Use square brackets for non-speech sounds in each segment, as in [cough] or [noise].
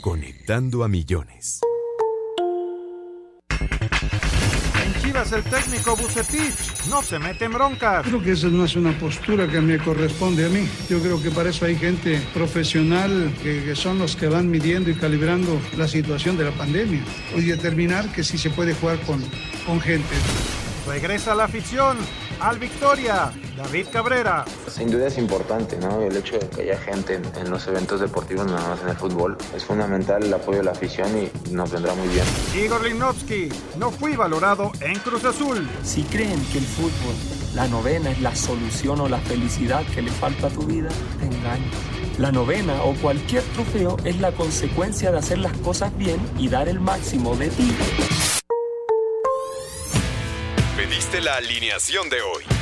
Conectando a millones. En Chivas el técnico Bucetich no se mete en broncas. Creo que esa no es una postura que me corresponde a mí. Yo creo que para eso hay gente profesional que, que son los que van midiendo y calibrando la situación de la pandemia y determinar que sí se puede jugar con, con gente. Regresa la afición al Victoria. David Cabrera. Sin duda es importante, ¿no? El hecho de que haya gente en, en los eventos deportivos, no nada más en el fútbol, es fundamental el apoyo de la afición y nos vendrá muy bien. Igor Linovsky. No fui valorado en Cruz Azul. Si creen que el fútbol, la novena es la solución o la felicidad que le falta a tu vida, te engañas. La novena o cualquier trofeo es la consecuencia de hacer las cosas bien y dar el máximo de ti. Pediste la alineación de hoy.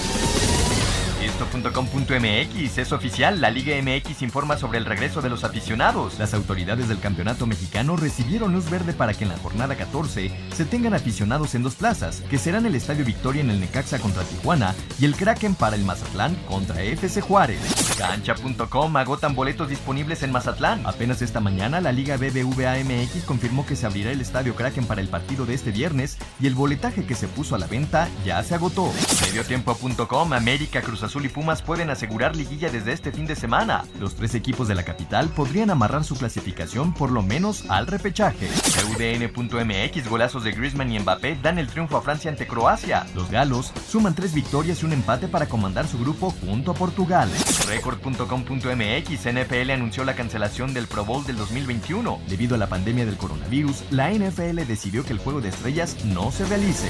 Esto.com.mx es oficial, la Liga MX informa sobre el regreso de los aficionados. Las autoridades del campeonato mexicano recibieron luz verde para que en la jornada 14 se tengan aficionados en dos plazas, que serán el Estadio Victoria en el Necaxa contra Tijuana y el Kraken para el Mazatlán contra FC Juárez. Cancha.com agotan boletos disponibles en Mazatlán. Apenas esta mañana la Liga BBVA MX confirmó que se abrirá el Estadio Kraken para el partido de este viernes y el boletaje que se puso a la venta ya se agotó. Mediotiempo.com América, Cruz Azul y Pumas pueden asegurar liguilla desde este fin de semana. Los tres equipos de la capital podrían amarrar su clasificación por lo menos al repechaje. UDN.mx golazos de Griezmann y Mbappé dan el triunfo a Francia ante Croacia. Los galos suman tres victorias y un empate para comandar su grupo junto a Portugal. Record.com.mx NFL anunció la cancelación del Pro Bowl del 2021. Debido a la pandemia del coronavirus, la NFL decidió que el juego de estrellas no se realice.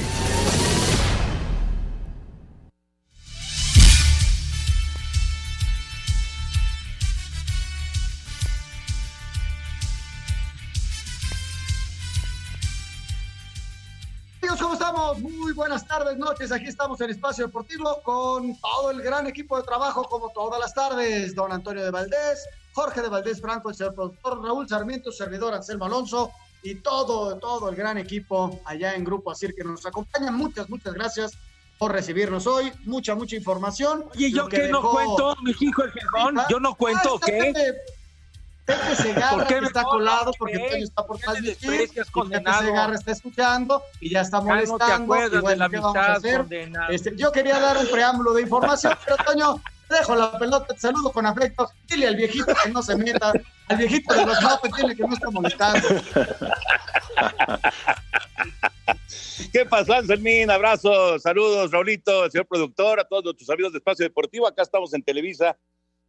Tardes, noches. Aquí estamos en Espacio Deportivo con todo el gran equipo de trabajo, como todas las tardes. Don Antonio de Valdés, Jorge de Valdés Franco, el señor productor, Raúl Sarmiento, servidor Anselmo Alonso y todo, todo el gran equipo allá en Grupo Asir que nos acompaña. Muchas, muchas gracias por recibirnos hoy. Mucha, mucha información. ¿Y yo Lo qué no cuento, mi hijo el Germán? ¿Yo no cuento o Ah, qué? Pepe- Segarra [laughs] ¿Por qué que me está colado porque. Toño está por ¿Por qué me transmitir Pepe? Segarra está escuchando y ya está Ya no te molestando. acuerdas y de bueno, la ¿qué vamos a amistad, hacer? condenado. Este, yo quería dar un preámbulo de información, pero Toño, te dejo la pelota, te saludo con afecto. Dile al viejito que no se meta, al viejito de los mapes, dile que no está molestando. [laughs] ¿Qué pasó, Anselmín? Abrazos, saludos, Raulito, señor productor, a todos nuestros amigos de Espacio Deportivo. Acá estamos en Televisa.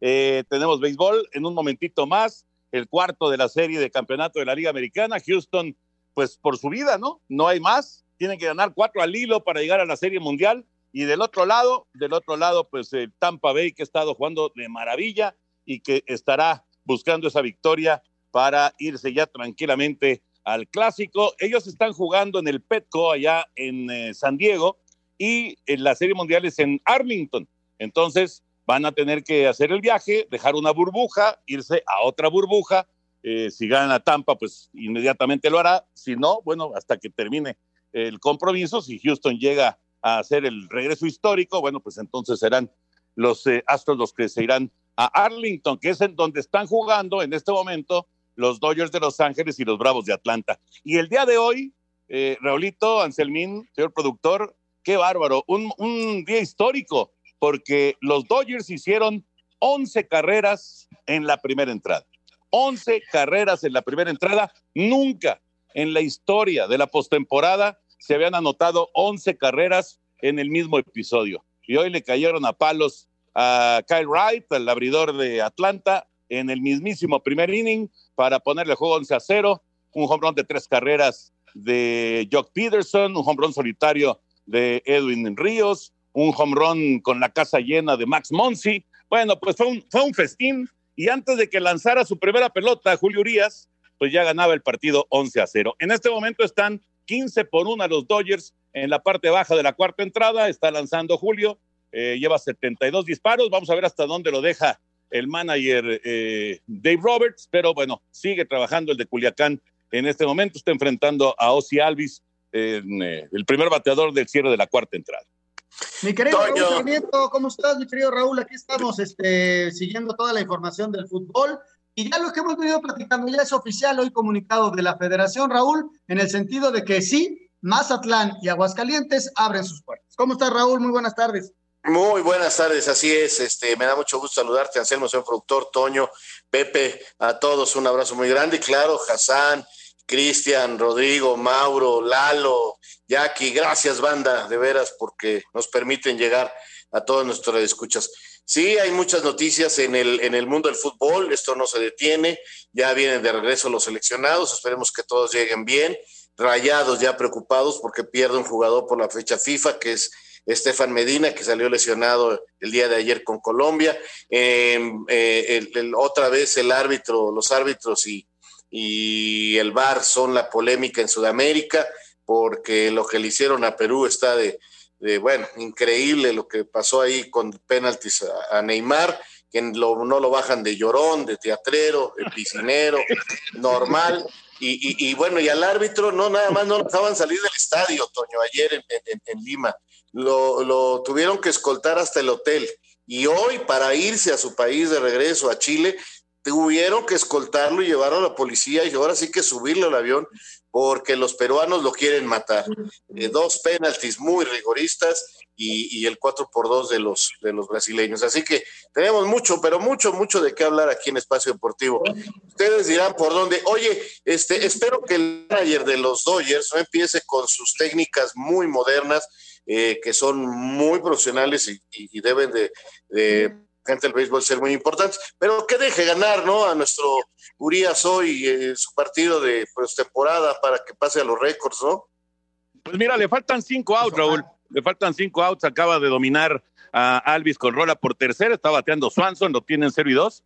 Eh, tenemos béisbol en un momentito más. El cuarto de la serie de campeonato de la Liga Americana. Houston, pues por su vida, ¿no? No hay más. Tienen que ganar cuatro al hilo para llegar a la serie mundial. Y del otro lado, del otro lado, pues el Tampa Bay que ha estado jugando de maravilla y que estará buscando esa victoria para irse ya tranquilamente al clásico. Ellos están jugando en el Petco allá en eh, San Diego y en la Serie Mundial es en Arlington. Entonces van a tener que hacer el viaje, dejar una burbuja, irse a otra burbuja. Eh, si gana Tampa, pues inmediatamente lo hará. Si no, bueno, hasta que termine el compromiso. Si Houston llega a hacer el regreso histórico, bueno, pues entonces serán los eh, Astros los que se irán a Arlington, que es en donde están jugando en este momento los Dodgers de Los Ángeles y los Bravos de Atlanta. Y el día de hoy, eh, Raulito, Anselmín, señor productor, qué bárbaro, un, un día histórico, porque los Dodgers hicieron 11 carreras en la primera entrada. 11 carreras en la primera entrada. Nunca en la historia de la postemporada se habían anotado 11 carreras en el mismo episodio. Y hoy le cayeron a palos a Kyle Wright, el abridor de Atlanta, en el mismísimo primer inning para ponerle juego 11 a 0. Un home run de tres carreras de Jock Peterson, un home run solitario de Edwin Ríos, un home run con la casa llena de Max Monsi. Bueno, pues fue un, fue un festín y antes de que lanzara su primera pelota, Julio Urias, pues ya ganaba el partido 11 a 0. En este momento están 15 por 1 los Dodgers en la parte baja de la cuarta entrada, está lanzando Julio, eh, lleva 72 disparos, vamos a ver hasta dónde lo deja el manager eh, Dave Roberts, pero bueno, sigue trabajando el de Culiacán en este momento, está enfrentando a Ozzy Alvis, eh, el primer bateador del cierre de la cuarta entrada. Mi querido Raúl ¿cómo estás, mi querido Raúl? Aquí estamos este, siguiendo toda la información del fútbol. Y ya lo que hemos venido platicando ya es oficial hoy comunicado de la Federación, Raúl, en el sentido de que sí, Mazatlán y Aguascalientes abren sus puertas. ¿Cómo estás, Raúl? Muy buenas tardes. Muy buenas tardes, así es. Este, me da mucho gusto saludarte, Anselmo, señor productor, Toño, Pepe, a todos un abrazo muy grande. Y claro, Hassan, Cristian, Rodrigo, Mauro, Lalo, Jackie, gracias, banda, de veras, porque nos permiten llegar a todos nuestros escuchas. Sí, hay muchas noticias en el, en el mundo del fútbol, esto no se detiene, ya vienen de regreso los seleccionados, esperemos que todos lleguen bien, rayados ya preocupados porque pierde un jugador por la fecha FIFA, que es Estefan Medina, que salió lesionado el día de ayer con Colombia. Em, eh, otra vez el árbitro, los árbitros y, y el VAR son la polémica en Sudamérica, porque lo que le hicieron a Perú está de, bueno, increíble lo que pasó ahí con penaltis a, Neymar, que no lo bajan de llorón, de teatrero, de piscinero, [laughs] normal. Y, bueno, y al árbitro no, nada más no lo dejaban salir del estadio, Toño, ayer en Lima lo, tuvieron que escoltar hasta el hotel. Y hoy, para irse a su país de regreso, a Chile, tuvieron que escoltarlo y llevarlo a la policía y ahora sí que subirlo al avión porque los peruanos lo quieren matar. Eh, dos penaltis muy rigoristas y, el 4 por 2 de los, de los brasileños. Así que tenemos mucho, pero mucho, mucho de qué hablar aquí en Espacio Deportivo. Ustedes dirán por dónde. Oye, este, espero que el manager de los Dodgers no empiece con sus técnicas muy modernas eh, que son muy profesionales y, deben de, gente del béisbol ser muy importantes, pero que deje ganar, ¿no? A nuestro Urias hoy eh, su partido de temporada para que pase a los récords, ¿no? Pues mira, le faltan cinco outs, Raúl. Le faltan cinco outs. Acaba de dominar a Alvis con rola por tercera. Está bateando Swanson, lo tienen 0 y 2.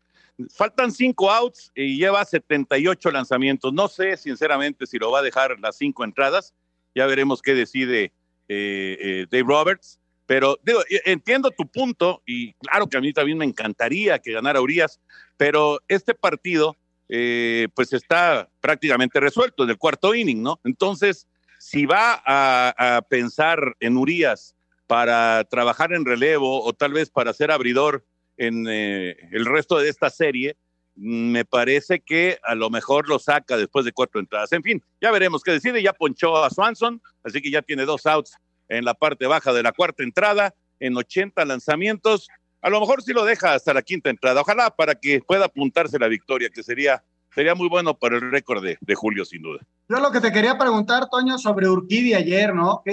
Faltan cinco outs y lleva 78 lanzamientos. No sé, sinceramente, si lo va a dejar las cinco entradas. Ya veremos qué decide eh, eh, Dave Roberts. Pero digo, entiendo tu punto y claro que a mí también me encantaría que ganara Urias, pero este partido eh, pues está prácticamente resuelto en el cuarto inning, ¿no? Entonces, si va a, pensar en Urias para trabajar en relevo o tal vez para ser abridor en el resto de esta serie, me parece que a lo mejor lo saca después de cuatro entradas. En fin, ya veremos qué decide. Ya ponchó a Swanson, así que ya tiene dos outs en la parte baja de la cuarta entrada, en 80 lanzamientos. A lo mejor sí lo deja hasta la quinta entrada. Ojalá para que pueda apuntarse la victoria, que sería, sería muy bueno para el récord de, de Julio, sin duda. Yo lo que te quería preguntar, Toño, sobre Urquidi ayer, ¿no?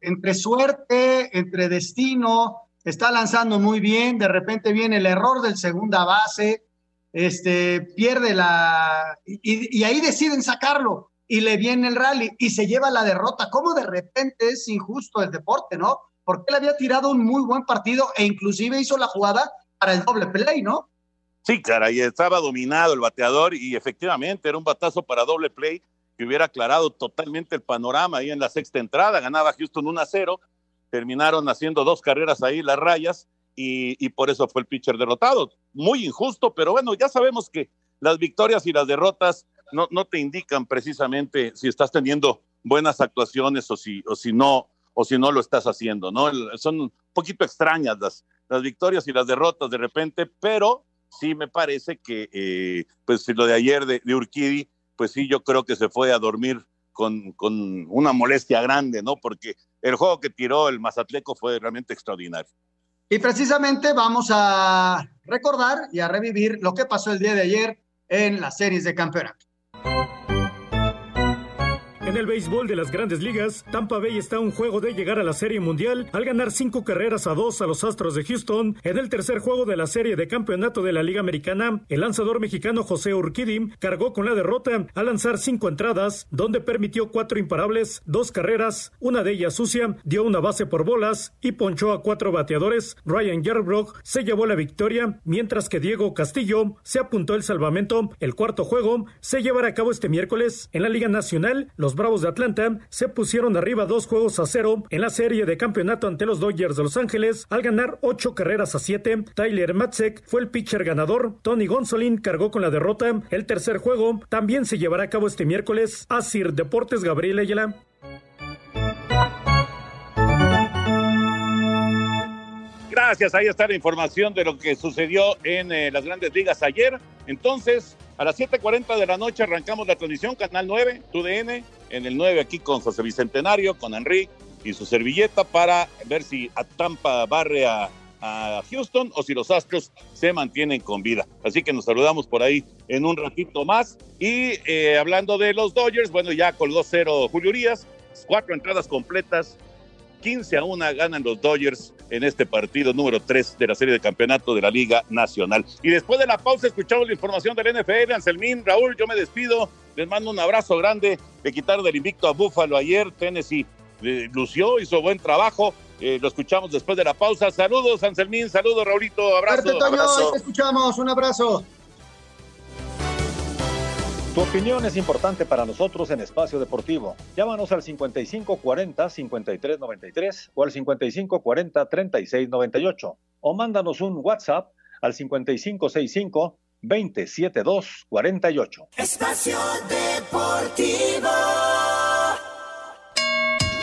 Entre suerte, entre destino, está lanzando muy bien, de repente viene el error del segunda base, este, pierde la... Y, ahí deciden sacarlo y le viene el rally y se lleva la derrota. ¿Cómo de repente es injusto el deporte, no? Porque él había tirado un muy buen partido e inclusive hizo la jugada para el doble play, ¿no? Sí, caray, estaba dominado el bateador y efectivamente era un batazo para doble play que hubiera aclarado totalmente el panorama ahí en la sexta entrada. Ganaba Houston 1 a 0, terminaron haciendo dos carreras ahí las rayas y, por eso fue el pitcher derrotado. Muy injusto, pero bueno, ya sabemos que las victorias y las derrotas no, no te indican precisamente si estás teniendo buenas actuaciones o si, o si no o si no lo estás haciendo, ¿no? Son un poquito extrañas las, las victorias y las derrotas de repente, pero sí me parece que, eh, pues lo de ayer de, de, Urquidi, pues sí, yo creo que se fue a dormir con, con una molestia grande, ¿no? Porque el juego que tiró el Mazatleco fue realmente extraordinario. Y precisamente vamos a recordar y a revivir lo que pasó el día de ayer en las series de campeonato. Thank you. En el béisbol de las grandes ligas, Tampa Bay está a un juego de llegar a la Serie Mundial al ganar cinco carreras a dos a los Astros de Houston. En el tercer juego de la serie de campeonato de la Liga Americana, el lanzador mexicano José Urquidi cargó con la derrota al lanzar cinco entradas, donde permitió cuatro imparables, dos carreras, una de ellas sucia, dio una base por bolas y ponchó a cuatro bateadores. Ryan Yarbrough se llevó la victoria, mientras que Diego Castillo se apuntó el salvamento. El cuarto juego se llevará a cabo este miércoles en la Liga Nacional. Los Bravos de Atlanta se pusieron arriba dos juegos a cero en la serie de campeonato ante los Dodgers de Los Ángeles al ganar ocho carreras a siete. Tyler Matzek fue el pitcher ganador. Tony Gonsolin cargó con la derrota. El tercer juego también se llevará a cabo este miércoles. Asir Deportes Gabriel Ayala. Gracias, ahí está la información de lo que sucedió en eh, las grandes ligas ayer. Entonces, a las 7:40 de la noche arrancamos la transmisión, Canal 9, TUDN, en el 9 aquí con José Bicentenario, con Enrique y su servilleta para ver si a Tampa barre a, Houston o si los Astros se mantienen con vida. Así que nos saludamos por ahí en un ratito más. Y eh, hablando de los Dodgers, bueno, ya colgó cero Julio Urias, cuatro entradas completas, 15 a 1 ganan los Dodgers en este partido número 3 de la serie de campeonato de la Liga Nacional. Y después de la pausa escuchamos la información del NFL. Anselmín, Raúl, yo me despido. Les mando un abrazo grande. Le quitaron del invicto a Buffalo ayer. Tennessee eh, lució, hizo buen trabajo. Eh, lo escuchamos después de la pausa. Saludos, Anselmín. Saludos, Raulito. Abrazo. Te escuchamos. Un abrazo. Tu opinión es importante para nosotros en Espacio Deportivo. Llámanos al 5540-5393 o al 5540-3698 o mándanos un WhatsApp al 5565-27248. Espacio Deportivo.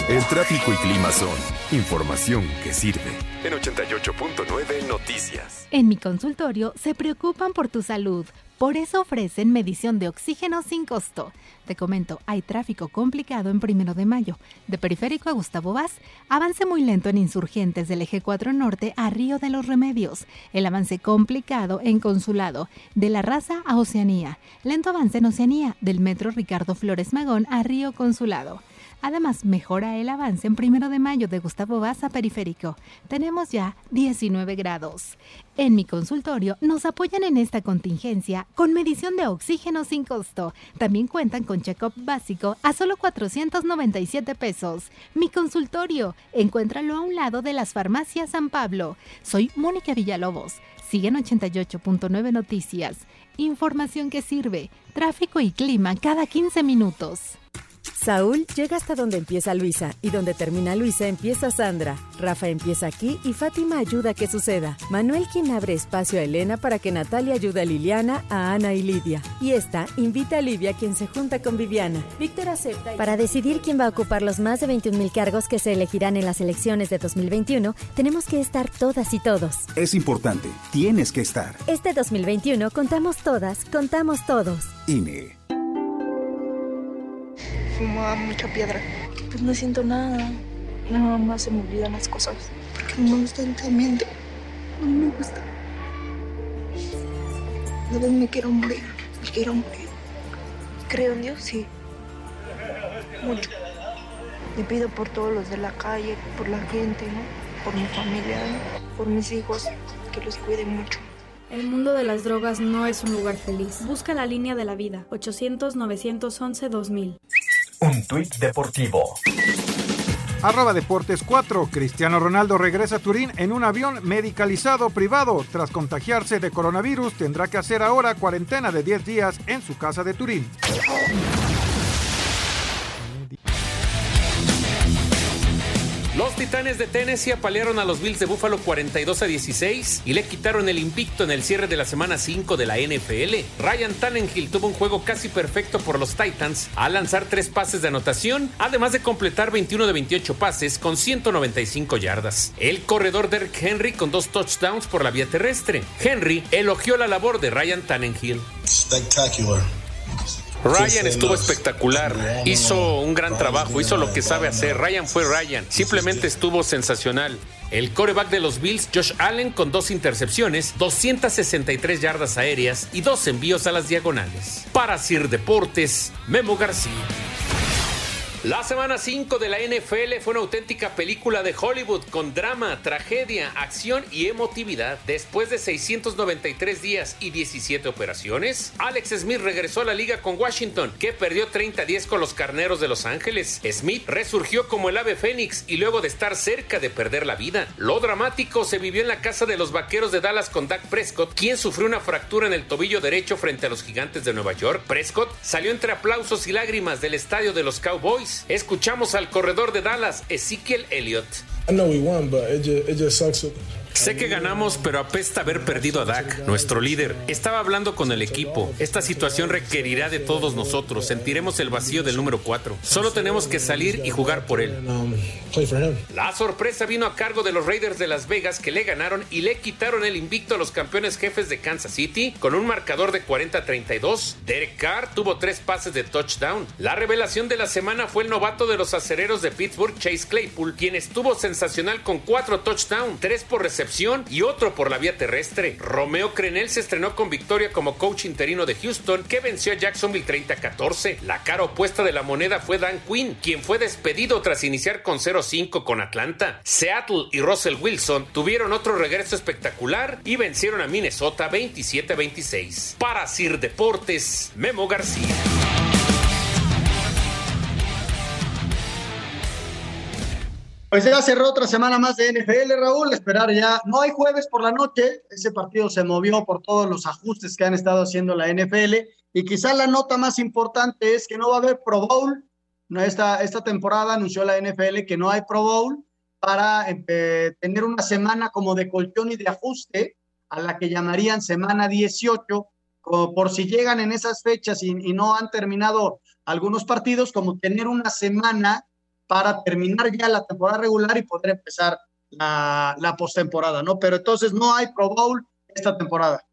El tráfico y clima son información que sirve. En 88.9 Noticias. En mi consultorio se preocupan por tu salud. Por eso ofrecen medición de oxígeno sin costo. Te comento, hay tráfico complicado en Primero de Mayo. De Periférico a Gustavo Vaz, avance muy lento en Insurgentes del Eje 4 Norte a Río de los Remedios. El avance complicado en Consulado, de La Raza a Oceanía. Lento avance en Oceanía, del Metro Ricardo Flores Magón a Río Consulado. Además, mejora el avance en primero de mayo de Gustavo Baza Periférico. Tenemos ya 19 grados. En mi consultorio nos apoyan en esta contingencia con medición de oxígeno sin costo. También cuentan con check-up básico a solo 497 pesos. Mi consultorio, encuéntralo a un lado de las farmacias San Pablo. Soy Mónica Villalobos. Siguen 88.9 Noticias. Información que sirve. Tráfico y clima cada 15 minutos. Saúl llega hasta donde empieza Luisa y donde termina Luisa empieza Sandra. Rafa empieza aquí y Fátima ayuda a que suceda. Manuel quien abre espacio a Elena para que Natalia ayude a Liliana, a Ana y Lidia. Y esta invita a Livia quien se junta con Viviana. Víctor acepta. Para decidir quién va a ocupar los más de 21 cargos que se elegirán en las elecciones de 2021, tenemos que estar todas y todos. Es importante, tienes que estar. Este 2021 contamos todas, contamos todos. INE fumaba mucha piedra. Pues no siento nada. Nada más se me olvidan las cosas. Porque no me gusta el ambiente. No me gusta. De vez me quiero morir. Me quiero morir. Creo en Dios, sí. Mucho. Le pido por todos los de la calle, por la gente, ¿no? Por mi familia, por mis hijos, que los cuide mucho. El mundo de las drogas no es un lugar feliz. Busca la línea de la vida. 800-911-2000. Un tuit deportivo. Arroba Deportes 4. Cristiano Ronaldo regresa a Turín en un avión medicalizado privado. Tras contagiarse de coronavirus, tendrá que hacer ahora cuarentena de 10 días en su casa de Turín. Los Titanes de Tennessee apalearon a los Bills de Buffalo 42 a 16 y le quitaron el invicto en el cierre de la semana 5 de la NFL. Ryan Tannenhill tuvo un juego casi perfecto por los Titans al lanzar tres pases de anotación, además de completar 21 de 28 pases con 195 yardas. El corredor Derrick Henry con dos touchdowns por la vía terrestre. Henry elogió la labor de Ryan Tannenhill. Spectacular. Ryan estuvo espectacular, hizo un gran trabajo, hizo lo que sabe hacer. Ryan fue Ryan, simplemente estuvo sensacional. El coreback de los Bills, Josh Allen, con dos intercepciones, 263 yardas aéreas y dos envíos a las diagonales. Para Sir Deportes, Memo García. La semana 5 de la NFL fue una auténtica película de Hollywood con drama, tragedia, acción y emotividad. Después de 693 días y 17 operaciones, Alex Smith regresó a la liga con Washington, que perdió 30-10 con los Carneros de Los Ángeles. Smith resurgió como el ave fénix y luego de estar cerca de perder la vida. Lo dramático se vivió en la casa de los Vaqueros de Dallas con Dak Prescott, quien sufrió una fractura en el tobillo derecho frente a los Gigantes de Nueva York. Prescott salió entre aplausos y lágrimas del estadio de los Cowboys Escuchamos al corredor de Dallas, Ezekiel Elliott. Sé que ganamos, pero apesta haber perdido a Dak, nuestro líder. Estaba hablando con el equipo. Esta situación requerirá de todos nosotros. Sentiremos el vacío del número 4. Solo tenemos que salir y jugar por él. La sorpresa vino a cargo de los Raiders de Las Vegas que le ganaron y le quitaron el invicto a los campeones jefes de Kansas City con un marcador de 40-32. Derek Carr tuvo tres pases de touchdown. La revelación de la semana fue el novato de los acereros de Pittsburgh, Chase Claypool, quien estuvo sensacional con cuatro touchdowns, tres por recepción y otro por la vía terrestre. Romeo Crenel se estrenó con victoria como coach interino de Houston, que venció a Jacksonville 30-14. La cara opuesta de la moneda fue Dan Quinn, quien fue despedido tras iniciar con 0-5 con Atlanta. Seattle y Russell Wilson tuvieron otro regreso espectacular y vencieron a Minnesota 27-26. Para Sir Deportes, Memo García. Pues ya cerró otra semana más de NFL, Raúl. Esperar ya. No hay jueves por la noche. Ese partido se movió por todos los ajustes que han estado haciendo la NFL. Y quizá la nota más importante es que no va a haber Pro Bowl. Esta, esta temporada anunció la NFL que no hay Pro Bowl para eh, tener una semana como de colchón y de ajuste a la que llamarían semana 18, por si llegan en esas fechas y no han terminado algunos partidos, como tener una semana para terminar ya la temporada regular y poder empezar la, postemporada, ¿no? Pero entonces no hay Pro Bowl esta temporada.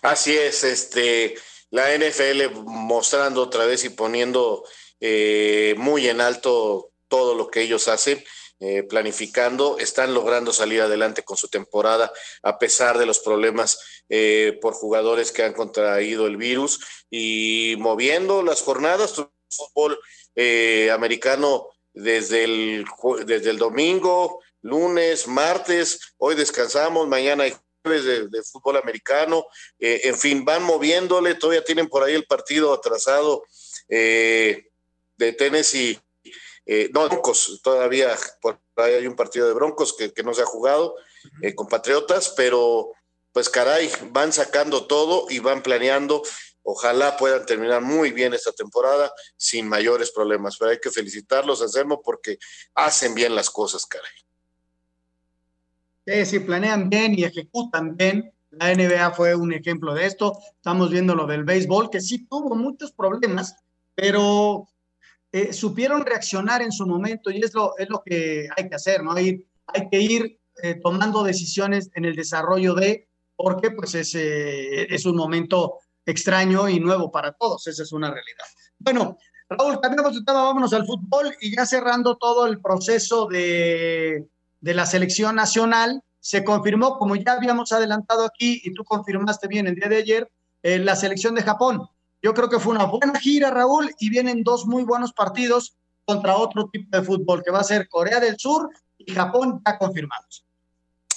Así es, este, la NFL mostrando otra vez y poniendo eh, muy en alto todo lo que ellos hacen. Eh, planificando, están logrando salir adelante con su temporada a pesar de los problemas eh, por jugadores que han contraído el virus y moviendo las jornadas, fútbol eh, americano desde el, desde el domingo, lunes, martes, hoy descansamos, mañana hay jueves de, fútbol americano, eh, en fin, van moviéndole, todavía tienen por ahí el partido atrasado eh, de Tennessee, no, Broncos, todavía por ahí hay un partido de Broncos que, que no se ha jugado con Patriotas, pero pues caray, van sacando todo y van planeando Ojalá puedan terminar muy bien esta temporada sin mayores problemas, pero hay que felicitarlos, Anselmo, porque hacen bien las cosas, caray. Sí, sí, planean bien y ejecutan bien. La NBA fue un ejemplo de esto. Estamos viendo lo del béisbol, que sí tuvo muchos problemas, pero eh, supieron reaccionar en su momento y es lo, es lo que hay que hacer, ¿no? Hay, hay que ir eh, tomando decisiones en el desarrollo de, porque pues es, es un momento extraño y nuevo para todos. Esa es una realidad. Bueno, Raúl, cambiamos de tema, vámonos al fútbol y ya cerrando todo el proceso de, de la selección nacional, se confirmó, como ya habíamos adelantado aquí y tú confirmaste bien el día de ayer, eh, la selección de Japón. Yo creo que fue una buena gira, Raúl, y vienen dos muy buenos partidos contra otro tipo de fútbol, que va a ser Corea del Sur y Japón ya confirmados.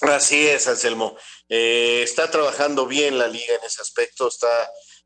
Así es, Anselmo. Eh, está trabajando bien la liga en ese aspecto, está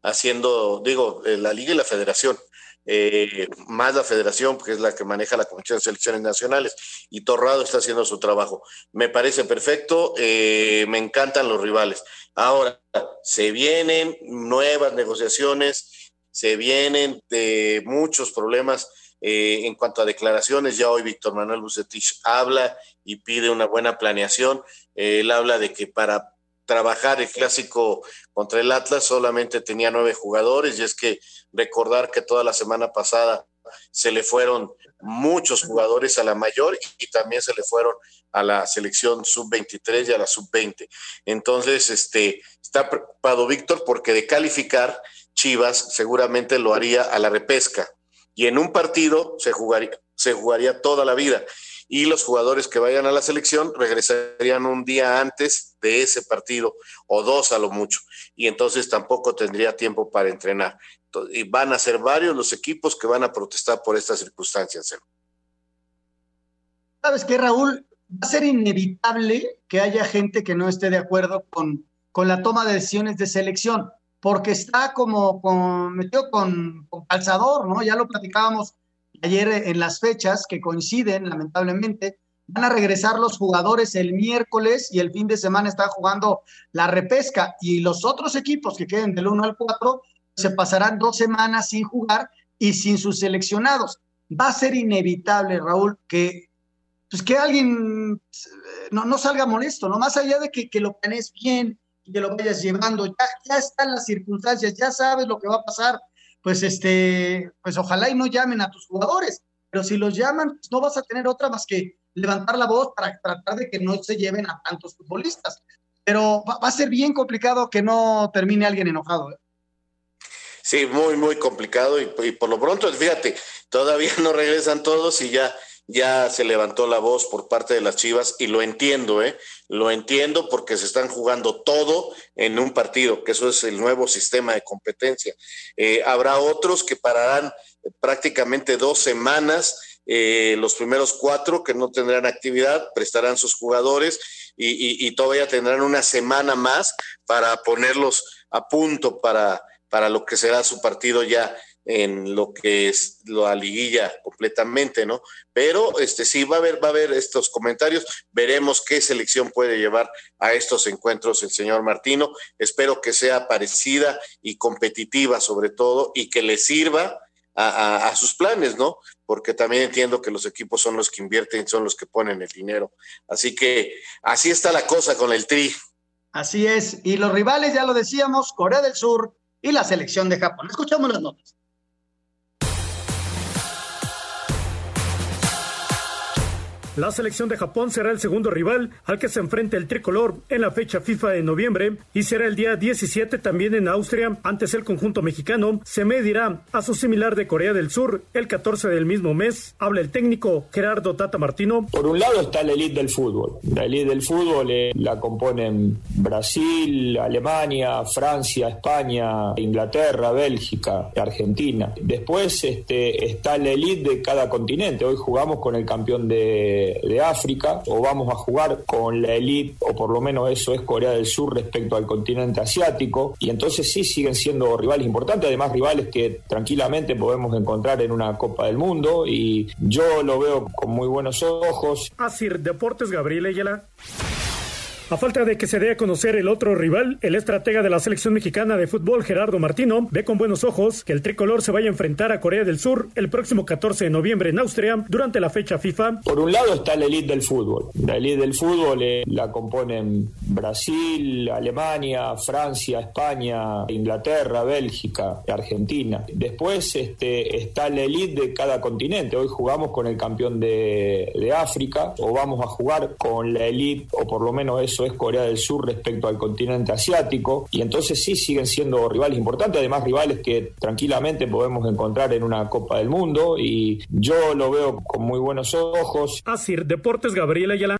haciendo, digo, eh, la liga y la federación, eh, más la federación, porque es la que maneja la Comisión de Selecciones Nacionales, y Torrado está haciendo su trabajo. Me parece perfecto, me encantan los rivales. Ahora, se vienen nuevas negociaciones, se vienen de muchos problemas eh, en cuanto a declaraciones, ya hoy Víctor Manuel Bucetich habla y pide una buena planeación. Eh, él habla de que para trabajar el clásico contra el Atlas solamente tenía nueve jugadores y es que recordar que toda la semana pasada se le fueron muchos jugadores a la mayor y también se le fueron a la selección sub-23 y a la sub-20. Entonces, este, está preocupado Víctor porque de calificar Chivas seguramente lo haría a la repesca y en un partido se jugaría, se jugaría toda la vida y los jugadores que vayan a la selección regresarían un día antes de ese partido o dos a lo mucho y entonces tampoco tendría tiempo para entrenar. y van a ser varios los equipos que van a protestar por estas circunstancias. ¿Sabes qué, Raúl? Va a ser inevitable que haya gente que no esté de acuerdo con, con la toma de decisiones de selección, porque está como con, metido con, con calzador, ¿no? Ya lo platicábamos ayer en las fechas que coinciden, lamentablemente. Van a regresar los jugadores el miércoles y el fin de semana está jugando la repesca y los otros equipos que queden del 1 al 4 se pasarán dos semanas sin jugar y sin sus seleccionados. Va a ser inevitable, Raúl, que, pues que alguien eh, no, no salga molesto, ¿no? Más allá de que, que lo planees bien y que lo vayas llevando, ya, ya están las circunstancias, ya sabes lo que va a pasar, pues este, pues ojalá y no llamen a tus jugadores, pero si los llaman, pues no vas a tener otra más que levantar la voz para tratar de que no se lleven a tantos futbolistas. Pero va, a ser bien complicado que no termine alguien enojado. ¿eh? Sí, muy, muy complicado y, y, por lo pronto, fíjate, todavía [laughs] no regresan todos y ya, ya se levantó la voz por parte de las Chivas y lo entiendo, ¿eh? Lo entiendo porque se están jugando todo en un partido, que eso es el nuevo sistema de competencia. Eh, habrá otros que pararán prácticamente dos semanas eh, los primeros cuatro que no tendrán actividad, prestarán sus jugadores y, y, y, todavía tendrán una semana más para ponerlos a punto para, para lo que será su partido ya en lo que es la liguilla completamente, ¿no? Pero este sí va a haber va a haber estos comentarios, veremos qué selección puede llevar a estos encuentros el señor Martino. Espero que sea parecida y competitiva sobre todo y que le sirva a, sus planes, ¿no? Porque también entiendo que los equipos son los que invierten, son los que ponen el dinero. Así que así está la cosa con el Tri. Así es. Y los rivales, ya lo decíamos, Corea del Sur y la selección de Japón. Escuchamos las notas. La selección de Japón será el segundo rival al que se enfrenta el tricolor en la fecha FIFA de noviembre y será el día 17 también en Austria. Antes el conjunto mexicano se medirá a su similar de Corea del Sur el 14 del mismo mes. Habla el técnico Gerardo Tata Martino. Por un lado está la elite del fútbol. La elite del fútbol eh, la componen Brasil, Alemania, Francia, España, Inglaterra, Bélgica, Argentina. Después este, está la elite de cada continente. Hoy jugamos con el campeón de de, África o vamos a jugar con la elite o por lo menos eso es Corea del Sur respecto al continente asiático y entonces sí siguen siendo rivales importantes, además rivales que tranquilamente podemos encontrar en una Copa del Mundo y yo lo veo con muy buenos ojos. Así, Deportes Gabriel Ayala. A falta de que se dé a conocer el otro rival, el estratega de la selección mexicana de fútbol, Gerardo Martino, ve con buenos ojos que el tricolor se vaya a enfrentar a Corea del Sur el próximo 14 de noviembre en Austria durante la fecha FIFA. Por un lado está la elite del fútbol. La elite del fútbol eh, la componen Brasil, Alemania, Francia, España, Inglaterra, Bélgica, Argentina. Después este, está la elite de cada continente. Hoy jugamos con el campeón de, de África o vamos a jugar con la elite o por lo menos eso es Corea del Sur respecto al continente asiático, y entonces sí siguen siendo rivales importantes, además rivales que tranquilamente podemos encontrar en una Copa del Mundo, y yo lo veo con muy buenos ojos. Así, Deportes Gabriela Ayala.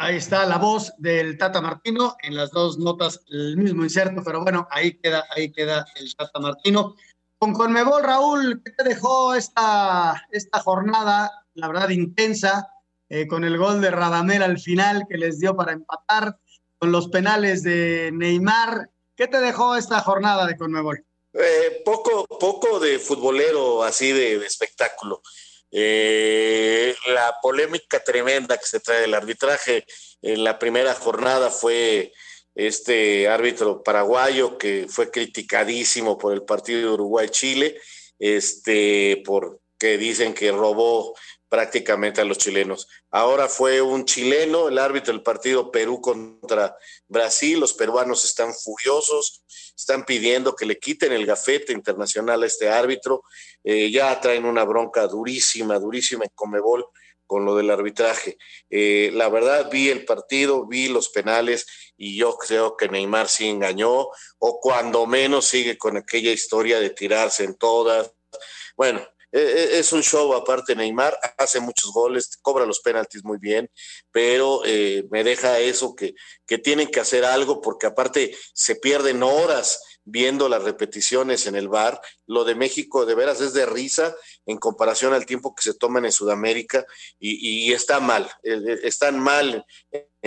Ahí está la voz del Tata Martino, en las dos notas el mismo inserto, pero bueno, ahí queda, ahí queda el Tata Martino. Con Conmebol, Raúl, ¿qué te dejó esta, esta jornada, la verdad, intensa? Eh, con el gol de Radamel al final que les dio para empatar, con los penales de Neymar. ¿Qué te dejó esta jornada de Conmebol? Eh, poco, poco de futbolero así de, espectáculo. Eh, la polémica tremenda que se trae del arbitraje en la primera jornada fue este árbitro paraguayo que fue criticadísimo por el partido de Uruguay-Chile, este, porque dicen que robó prácticamente a los chilenos. Ahora fue un chileno el árbitro del partido Perú contra Brasil. Los peruanos están furiosos, están pidiendo que le quiten el gafete internacional a este árbitro. Eh, ya traen una bronca durísima, durísima en Comebol con lo del arbitraje. Eh, la verdad, vi el partido, vi los penales y yo creo que Neymar sí engañó o cuando menos sigue con aquella historia de tirarse en todas. Bueno, eh, eh, es un show aparte Neymar, hace muchos goles, cobra los penaltis muy bien, pero eh, me deja eso que, que tienen que hacer algo porque aparte se pierden horas viendo las repeticiones en el bar. Lo de México de veras es de risa en comparación al tiempo que se toman en Sudamérica y, está mal, están mal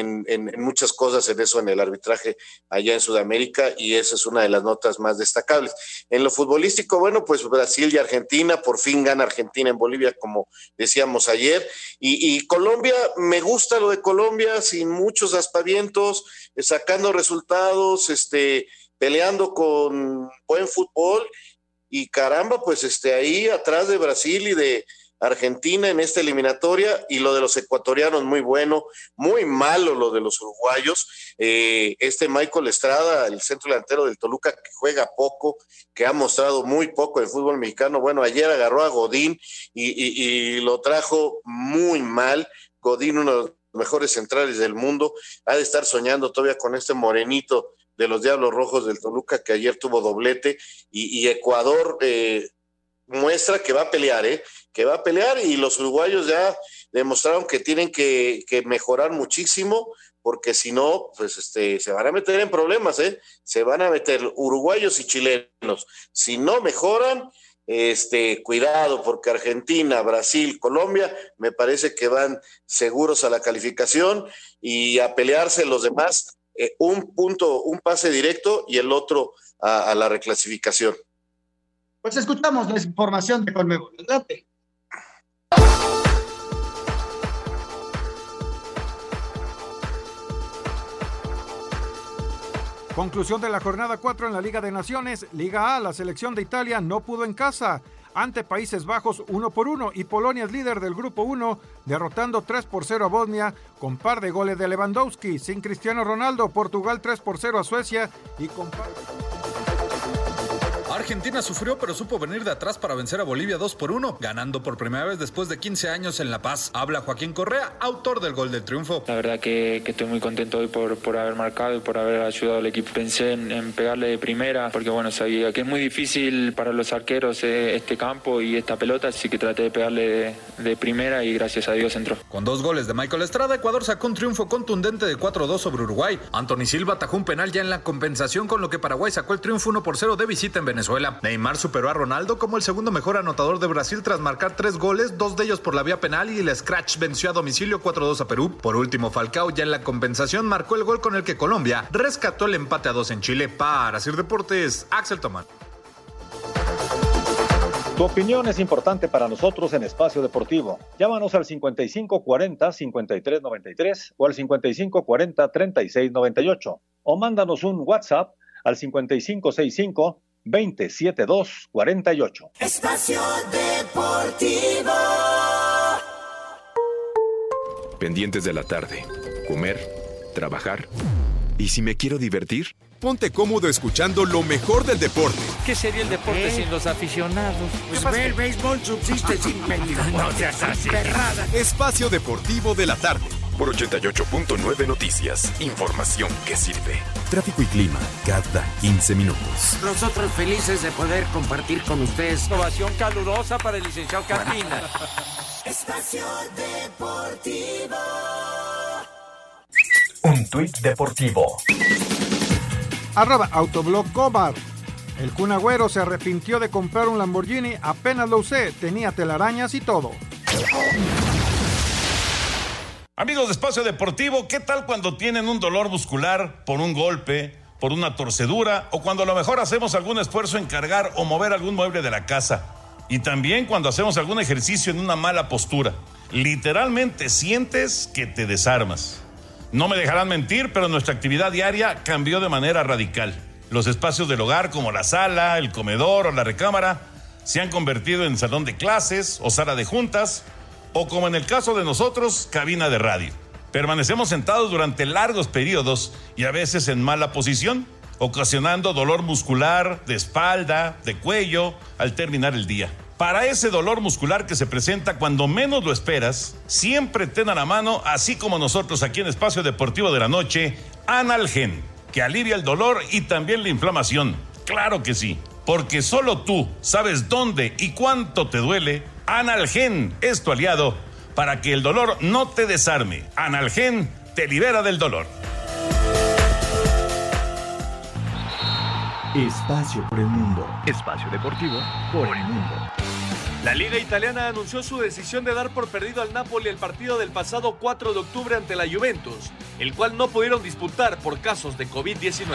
en, muchas cosas en eso, en el arbitraje allá en Sudamérica y esa es una de las notas más destacables. En lo futbolístico, bueno, pues Brasil y Argentina, por fin gana Argentina en Bolivia, como decíamos ayer, y, y Colombia, me gusta lo de Colombia, sin muchos aspavientos, sacando resultados, este peleando con buen fútbol y caramba, pues este ahí atrás de Brasil y de Argentina en esta eliminatoria y lo de los ecuatorianos muy bueno, muy malo lo de los uruguayos. Eh, este Michael Estrada, el centro delantero del Toluca, que juega poco, que ha mostrado muy poco en fútbol mexicano. Bueno, ayer agarró a Godín y, y lo trajo muy mal. Godín, uno de los mejores centrales del mundo, ha de estar soñando todavía con este morenito de los Diablos Rojos del Toluca, que ayer tuvo doblete, y, Ecuador eh, muestra que va a pelear, ¿eh? que va a pelear, y los uruguayos ya demostraron que tienen que, mejorar muchísimo, porque si no, pues este, se van a meter en problemas, ¿eh? se van a meter uruguayos y chilenos. Si no mejoran, este, cuidado, porque Argentina, Brasil, Colombia, me parece que van seguros a la calificación y a pelearse los demás eh, un punto, un pase directo y el otro a, la reclasificación. Pues escuchamos la información de Conmebol. Adelante. Conclusión de la jornada 4 en la Liga de Naciones. Liga A, la selección de Italia no pudo en casa ante Países Bajos 1 por 1 y Polonia es líder del grupo 1 derrotando 3 por 0 a Bosnia con par de goles de Lewandowski, sin Cristiano Ronaldo, Portugal 3 por 0 a Suecia y con par... Argentina sufrió pero supo venir de atrás para vencer a Bolivia 2 por 1, ganando por primera vez después de 15 años en La Paz. Habla Joaquín Correa, autor del gol del triunfo. La verdad que, estoy muy contento hoy por, por haber marcado y por haber ayudado al equipo. Pensé en, pegarle de primera porque bueno, sabía que es muy difícil para los arqueros eh, este campo y esta pelota, así que traté de pegarle de, primera y gracias a Dios entró. Con dos goles de Michael Estrada, Ecuador sacó un triunfo contundente de 4-2 sobre Uruguay. Anthony Silva atajó un penal ya en la compensación con lo que Paraguay sacó el triunfo 1 por 0 de visita en Neymar superó a Ronaldo como el segundo mejor anotador de Brasil tras marcar tres goles, dos de ellos por la vía penal y el Scratch venció a domicilio 4-2 a Perú. Por último, Falcao ya en la compensación marcó el gol con el que Colombia rescató el empate a dos en Chile. Para Sir Deportes, Axel Tomán. Tu opinión es importante para nosotros en Espacio Deportivo. Llámanos al 5540-5393 o al 5540-3698 o mándanos un WhatsApp al 5565 27248. Espacio Deportivo. Pendientes de la tarde. Comer, trabajar. ¿Y si me quiero divertir? Ponte cómodo escuchando lo mejor del deporte. ¿Qué sería el deporte ¿Eh? sin los aficionados? Pues ve, el béisbol subsiste sin [laughs] No seas así. Espacio Deportivo de la tarde por 88.9 Noticias. Información que sirve. Tráfico y clima cada 15 minutos. Nosotros felices de poder compartir con ustedes. Ovación calurosa para el licenciado Carpina. Espacio Deportivo. Un tuit deportivo. Arroba Autoblog Cobar. El Kun Agüero se arrepintió de comprar un Lamborghini, apenas lo usé, tenía telarañas y todo. Amigos de Espacio Deportivo, ¿qué tal cuando tienen un dolor muscular por un golpe, por una torcedura o cuando a lo mejor hacemos algún esfuerzo en cargar o mover algún mueble de la casa? Y también cuando hacemos algún ejercicio en una mala postura. Literalmente sientes que te desarmas. No me dejarán mentir, pero nuestra actividad diaria cambió de manera radical. Los espacios del hogar como la sala, el comedor o la recámara se han convertido en salón de clases o sala de juntas o como en el caso de nosotros, cabina de radio. Permanecemos sentados durante largos periodos y a veces en mala posición, ocasionando dolor muscular de espalda, de cuello, al terminar el día. Para ese dolor muscular que se presenta cuando menos lo esperas, siempre ten a la mano, así como nosotros aquí en Espacio Deportivo de la Noche, Analgen, que alivia el dolor y también la inflamación. Claro que sí. porque solo tú sabes dónde y cuánto te duele, Analgen es tu aliado para que el dolor no te desarme. Analgen te libera del dolor. Espacio por el mundo. Espacio deportivo por el mundo. La Liga Italiana anunció su decisión de dar por perdido al Napoli el partido del pasado 4 de octubre ante la Juventus, el cual no pudieron disputar por casos de COVID-19.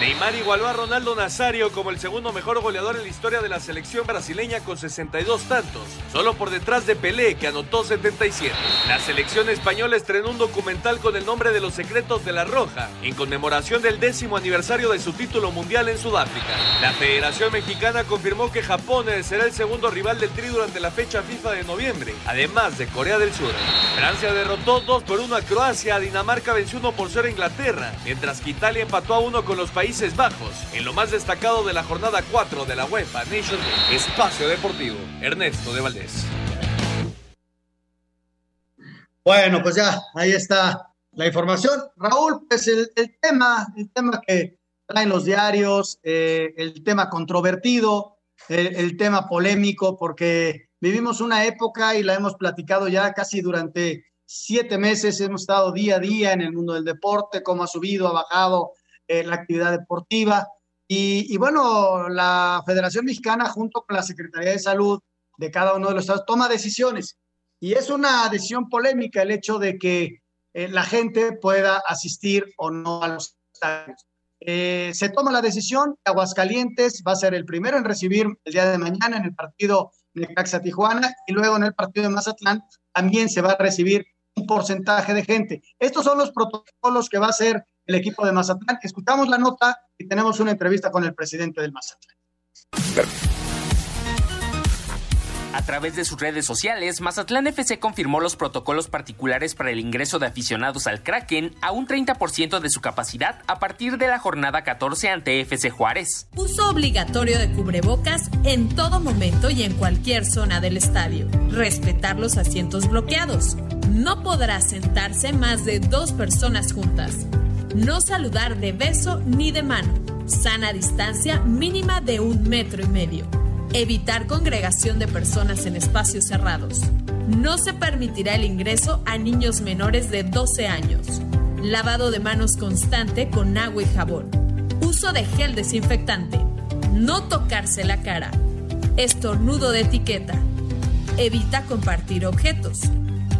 Neymar igualó a Ronaldo Nazario como el segundo mejor goleador en la historia de la selección brasileña con 62 tantos, solo por detrás de Pelé que anotó 77. La selección española estrenó un documental con el nombre de Los Secretos de la Roja, en conmemoración del décimo aniversario de su título mundial en Sudáfrica. La Federación Mexicana confirmó que Japón será el segundo rival del tri durante la fecha FIFA de noviembre, además de Corea del Sur. Francia derrotó 2 por 1 a Croacia, Dinamarca venció 1 por 0 a Inglaterra, mientras que Italia empató a 1 con los Países Bajos, en lo más destacado de la jornada 4 de la UEFA Nations League. Espacio Deportivo, Ernesto de Valdés. Bueno, pues ya, ahí está la información. Raúl, pues el, tema, el tema que traen los diarios, eh, el tema controvertido, el, tema polémico, porque vivimos una época y la hemos platicado ya casi durante siete meses, hemos estado día a día en el mundo del deporte, cómo ha subido, ha bajado eh, la actividad deportiva. Y, y, bueno, la Federación Mexicana junto con la Secretaría de Salud de cada uno de los estados toma decisiones. Y es una decisión polémica el hecho de que eh, la gente pueda asistir o no a los estadios. Eh, se toma la decisión, Aguascalientes va a ser el primero en recibir el día de mañana en el partido de Caxa Tijuana y luego en el partido de Mazatlán también se va a recibir un porcentaje de gente. Estos son los protocolos que va a hacer el equipo de Mazatlán. Escuchamos la nota y tenemos una entrevista con el presidente del Mazatlán. A través de sus redes sociales, Mazatlán FC confirmó los protocolos particulares para el ingreso de aficionados al Kraken a un 30% de su capacidad a partir de la jornada 14 ante FC Juárez. Uso obligatorio de cubrebocas en todo momento y en cualquier zona del estadio. Respetar los asientos bloqueados. No podrá sentarse más de dos personas juntas. No saludar de beso ni de mano. Sana distancia mínima de un metro y medio. Evitar congregación de personas en espacios cerrados. No se permitirá el ingreso a niños menores de 12 años. Lavado de manos constante con agua y jabón. Uso de gel desinfectante. No tocarse la cara. Estornudo de etiqueta. Evita compartir objetos.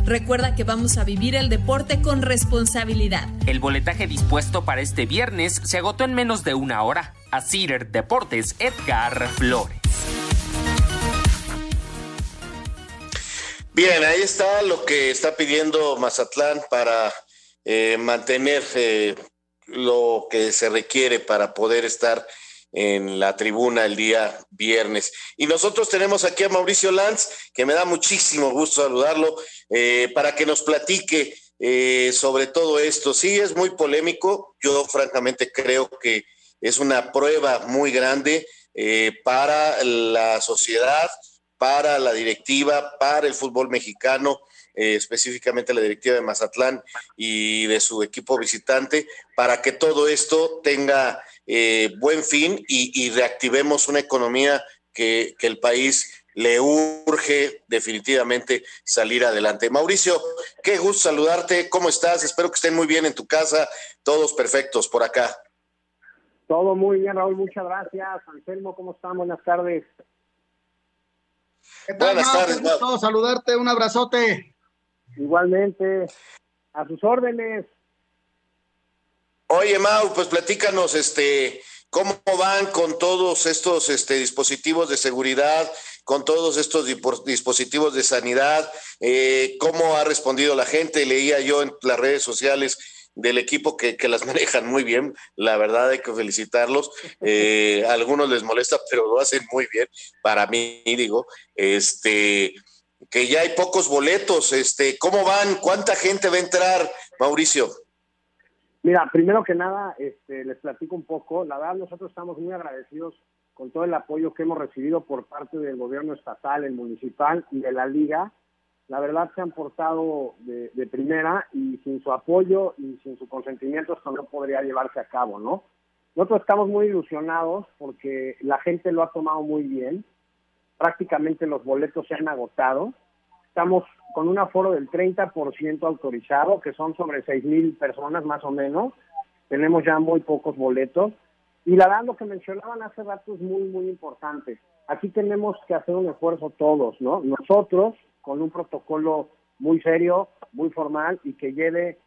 Recuerda que vamos a vivir el deporte con responsabilidad. El boletaje dispuesto para este viernes se agotó en menos de una hora. A Cider Deportes, Edgar Flores. Bien, ahí está lo que está pidiendo Mazatlán para eh, mantener eh, lo que se requiere para poder estar en la tribuna el día viernes. Y nosotros tenemos aquí a Mauricio Lanz, que me da muchísimo gusto saludarlo, eh, para que nos platique eh, sobre todo esto. Sí, es muy polémico. Yo francamente creo que es una prueba muy grande eh, para la sociedad, para la directiva, para el fútbol mexicano, eh, específicamente la directiva de Mazatlán y de su equipo visitante, para que todo esto tenga eh, buen fin y, y, reactivemos una economía que, que el país le urge definitivamente salir adelante. Mauricio, qué gusto saludarte, ¿cómo estás? Espero que estén muy bien en tu casa, todos perfectos por acá. Todo muy bien, Raúl, muchas gracias. Anselmo, ¿cómo están? Buenas tardes. ¿Qué tal, Buenas Mau? tardes, Mau. Gusto saludarte, un abrazote. Igualmente, a sus órdenes. Oye, Mau, pues platícanos, este, cómo van con todos estos este, dispositivos de seguridad, con todos estos dispositivos de sanidad, eh, cómo ha respondido la gente. Leía yo en las redes sociales del equipo que, que las [laughs] manejan muy bien, la verdad hay que felicitarlos. Eh, a algunos les molesta, pero lo hacen muy bien, para mí digo, este que ya hay pocos boletos, este, ¿cómo van? ¿Cuánta gente va a entrar, Mauricio? Mira, primero que nada, este, les platico un poco. La verdad, nosotros estamos muy agradecidos con todo el apoyo que hemos recibido por parte del gobierno estatal, el municipal y de la liga. La verdad se han portado de, primera y sin su apoyo y sin su consentimiento esto no podría llevarse a cabo, ¿no? Nosotros estamos muy ilusionados porque la gente lo ha tomado muy bien. Prácticamente los boletos se han agotado. Estamos con un aforo del 30% autorizado, que son sobre 6 mil personas más o menos. Tenemos ya muy pocos boletos. Y la verdad, lo que mencionaban hace rato es muy, muy importante. Aquí tenemos que hacer un esfuerzo todos, ¿no? Nosotros, con un protocolo muy serio, muy formal y que lleve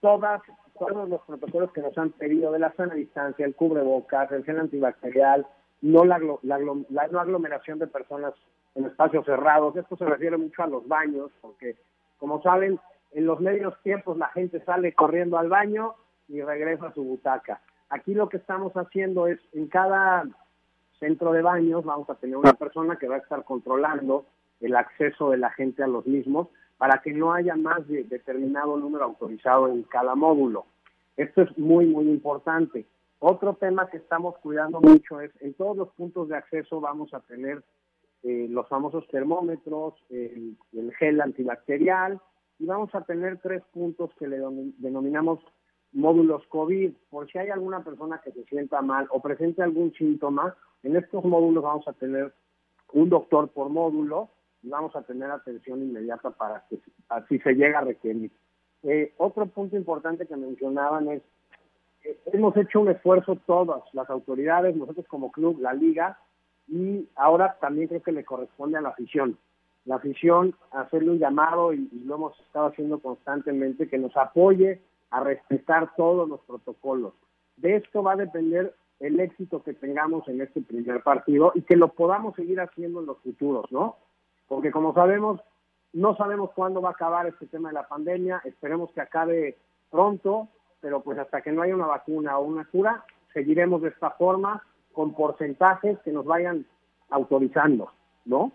todas, todos los protocolos que nos han pedido de la sana distancia, el cubrebocas, el gel antibacterial, no la, la, la no aglomeración de personas en espacios cerrados. Esto se refiere mucho a los baños, porque, como saben, en los medios tiempos la gente sale corriendo al baño y regresa a su butaca. Aquí lo que estamos haciendo es, en cada centro de baños vamos a tener una persona que va a estar controlando el acceso de la gente a los mismos para que no haya más de determinado número autorizado en cada módulo. Esto es muy, muy importante. Otro tema que estamos cuidando mucho es, en todos los puntos de acceso vamos a tener eh, los famosos termómetros, el, el, gel antibacterial y vamos a tener tres puntos que le denominamos módulos COVID. Por si hay alguna persona que se sienta mal o presente algún síntoma, en estos módulos vamos a tener un doctor por módulo vamos a tener atención inmediata para que así se llega a requerir. Eh, otro punto importante que mencionaban es, eh, hemos hecho un esfuerzo todas las autoridades, nosotros como club, la liga, y ahora también creo que le corresponde a la afición. La afición hacerle un llamado, y lo hemos estado haciendo constantemente, que nos apoye a respetar todos los protocolos. De esto va a depender el éxito que tengamos en este primer partido y que lo podamos seguir haciendo en los futuros, ¿no? Porque como sabemos, no sabemos cuándo va a acabar este tema de la pandemia, esperemos que acabe pronto, pero pues hasta que no haya una vacuna o una cura, seguiremos de esta forma con porcentajes que nos vayan autorizando, ¿no?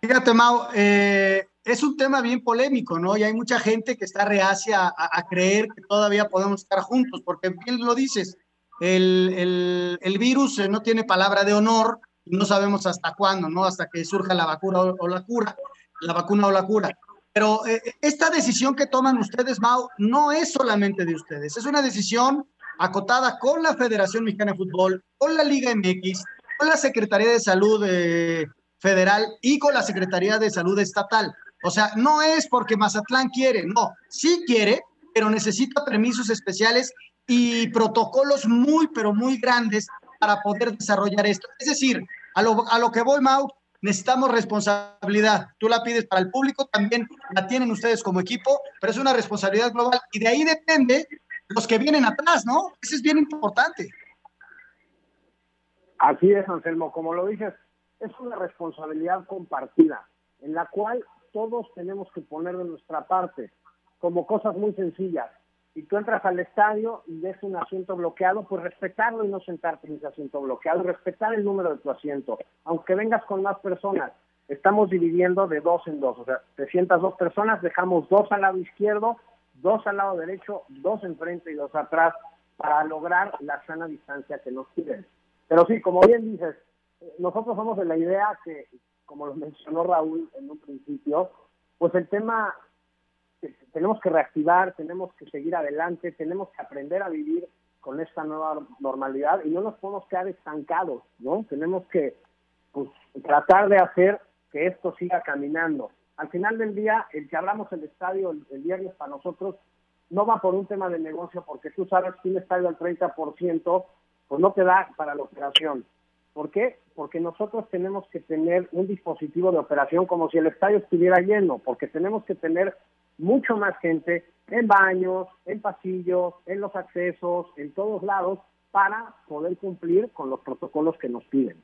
Fíjate, Mau, eh, es un tema bien polémico, ¿no? Y hay mucha gente que está reacia a, creer que todavía podemos estar juntos, porque bien lo dices, el, el, el virus no tiene palabra de honor, no sabemos hasta cuándo, ¿no? Hasta que surja la vacuna o, la cura, la vacuna o la cura. Pero eh, esta decisión que toman ustedes, Mau, no es solamente de ustedes, es una decisión acotada con la Federación Mexicana de Fútbol, con la Liga MX, con la Secretaría de Salud eh, Federal y con la Secretaría de Salud Estatal. O sea, no es porque Mazatlán quiere, no, sí quiere, pero necesita permisos especiales y protocolos muy, pero muy grandes para poder desarrollar esto. Es decir, a lo, a lo que voy, Mau, necesitamos responsabilidad. Tú la pides para el público, también la tienen ustedes como equipo, pero es una responsabilidad global y de ahí depende los que vienen atrás, ¿no? Eso es bien importante. Así es, Anselmo, como lo dices, es una responsabilidad compartida, en la cual todos tenemos que poner de nuestra parte, como cosas muy sencillas y tú entras al estadio y ves un asiento bloqueado, pues respetarlo y no sentarte en ese asiento bloqueado, respetar el número de tu asiento, aunque vengas con más personas. Estamos dividiendo de dos en dos, o sea, te sientas dos personas, dejamos dos al lado izquierdo, dos al lado derecho, dos enfrente y dos atrás para lograr la sana distancia que nos piden. Pero sí, como bien dices, nosotros somos de la idea que, como lo mencionó Raúl en un principio, pues el tema tenemos que reactivar, tenemos que seguir adelante, tenemos que aprender a vivir con esta nueva normalidad y no nos podemos quedar estancados, ¿no? Tenemos que pues, tratar de hacer que esto siga caminando. Al final del día, el que hablamos el estadio el, el viernes para nosotros no va por un tema de negocio, porque tú sabes que un estadio al 30%, pues no te da para la operación. ¿Por qué? Porque nosotros tenemos que tener un dispositivo de operación como si el estadio estuviera lleno, porque tenemos que tener mucho más gente en baños, en pasillos, en los accesos, en todos lados, para poder cumplir con los protocolos que nos piden.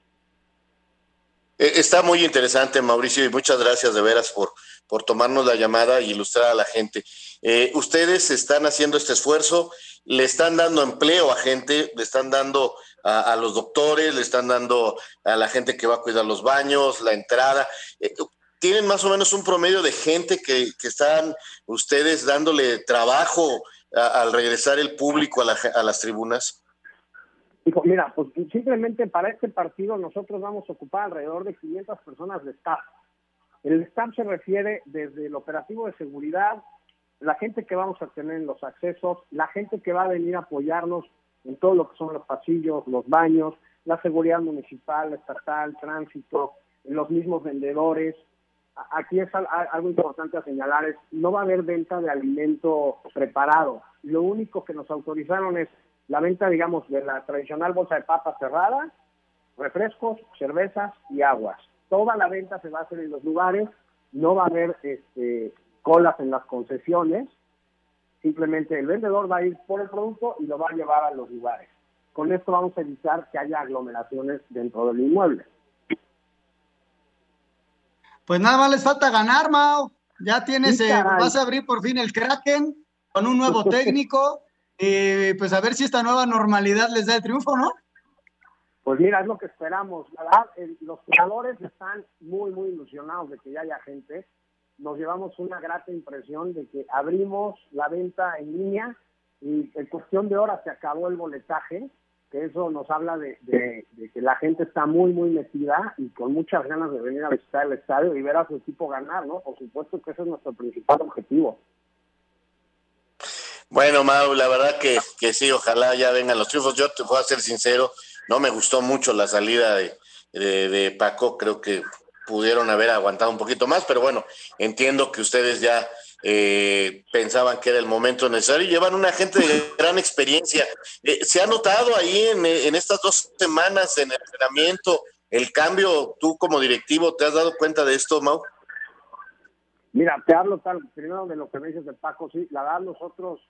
Eh, está muy interesante, Mauricio, y muchas gracias de veras por, por tomarnos la llamada e ilustrar a la gente. Eh, ustedes están haciendo este esfuerzo, le están dando empleo a gente, le están dando a, a, los doctores, le están dando a la gente que va a cuidar los baños, la entrada. Eh, tienen más o menos un promedio de gente que, que están ustedes dándole trabajo al regresar el público a, la, a las tribunas? Mira, pues simplemente para este partido nosotros vamos a ocupar alrededor de 500 personas de staff. El staff se refiere desde el operativo de seguridad, la gente que vamos a tener en los accesos, la gente que va a venir a apoyarnos en todo lo que son los pasillos, los baños, la seguridad municipal, estatal, tránsito, los mismos vendedores. Aquí es algo importante a señalar, es no va a haber venta de alimento preparado. Lo único que nos autorizaron es la venta, digamos, de la tradicional bolsa de papas cerrada, refrescos, cervezas y aguas. Toda la venta se va a hacer en los lugares, no va a haber este, colas en las concesiones, simplemente el vendedor va a ir por el producto y lo va a llevar a los lugares. Con esto vamos a evitar que haya aglomeraciones dentro del inmueble. Pues nada más les falta ganar, Mao. Ya tienes, eh, vas a abrir por fin el Kraken con un nuevo técnico. Y pues a ver si esta nueva normalidad les da el triunfo, ¿no? Pues mira, es lo que esperamos. La los jugadores están muy, muy ilusionados de que ya haya gente. Nos llevamos una grata impresión de que abrimos la venta en línea y en cuestión de horas se acabó el boletaje, que eso nos habla de, que la gente está muy, muy metida y con muchas ganas de venir a visitar el estadio y ver a su equipo ganar, ¿no? Por supuesto que ese es nuestro principal objetivo. Bueno, Mau, la verdad que, que sí, ojalá ya vengan los triunfos. Yo te voy a ser sincero, no me gustó mucho la salida de, de, Paco, creo que pudieron haber aguantado un poquito más, pero bueno, entiendo que ustedes ya eh, pensaban que era el momento necesario llevan una gente de gran experiencia. Eh, ¿Se ha notado ahí en, en, estas dos semanas en el entrenamiento el cambio? ¿Tú como directivo te has dado cuenta de esto, Mau? Mira, te hablo tal, primero de lo que me dices de Paco, sí, la verdad nosotros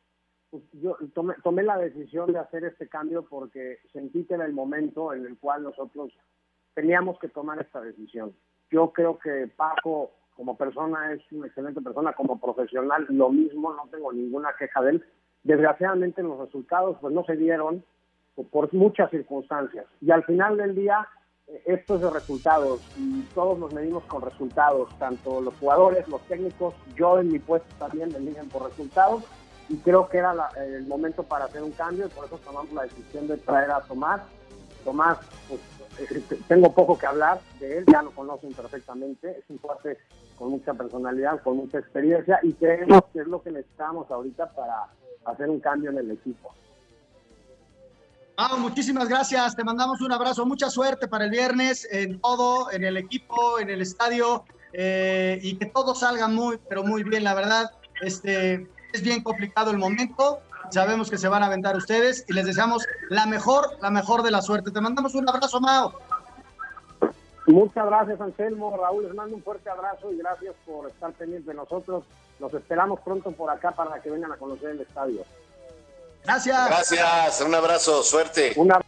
pues, yo tomé, tomé, la decisión de hacer este cambio porque sentí que era el momento en el cual nosotros teníamos que tomar esta decisión. Yo creo que Paco como persona es una excelente persona, como profesional lo mismo, no tengo ninguna queja de él. Desgraciadamente los resultados pues no se dieron por muchas circunstancias y al final del día eh, esto es de resultados y todos nos medimos con resultados, tanto los jugadores, los técnicos, yo en mi puesto también me miden por resultados y creo que era el momento para hacer un cambio y por eso tomamos la decisión de traer a Tomás. Tomás, pues, tengo poco que hablar de él, ya lo conocen perfectamente, es un cuate con mucha personalidad, con mucha experiencia y creemos que es lo que necesitamos ahorita para hacer un cambio en el equipo. Ah, muchísimas gracias, te mandamos un abrazo, mucha suerte para el viernes en todo, en el equipo, en el estadio eh, y que todo salga muy, pero muy bien, la verdad. Este, es bien complicado el momento. Sabemos que se van a aventar ustedes y les deseamos la mejor, la mejor de la suerte. Te mandamos un abrazo, Mao. Muchas gracias, Anselmo. Raúl, les mando un fuerte abrazo y gracias por estar pendientes de nosotros. Los esperamos pronto por acá para que vengan a conocer el estadio. Gracias. Gracias, un abrazo, suerte. Un abrazo.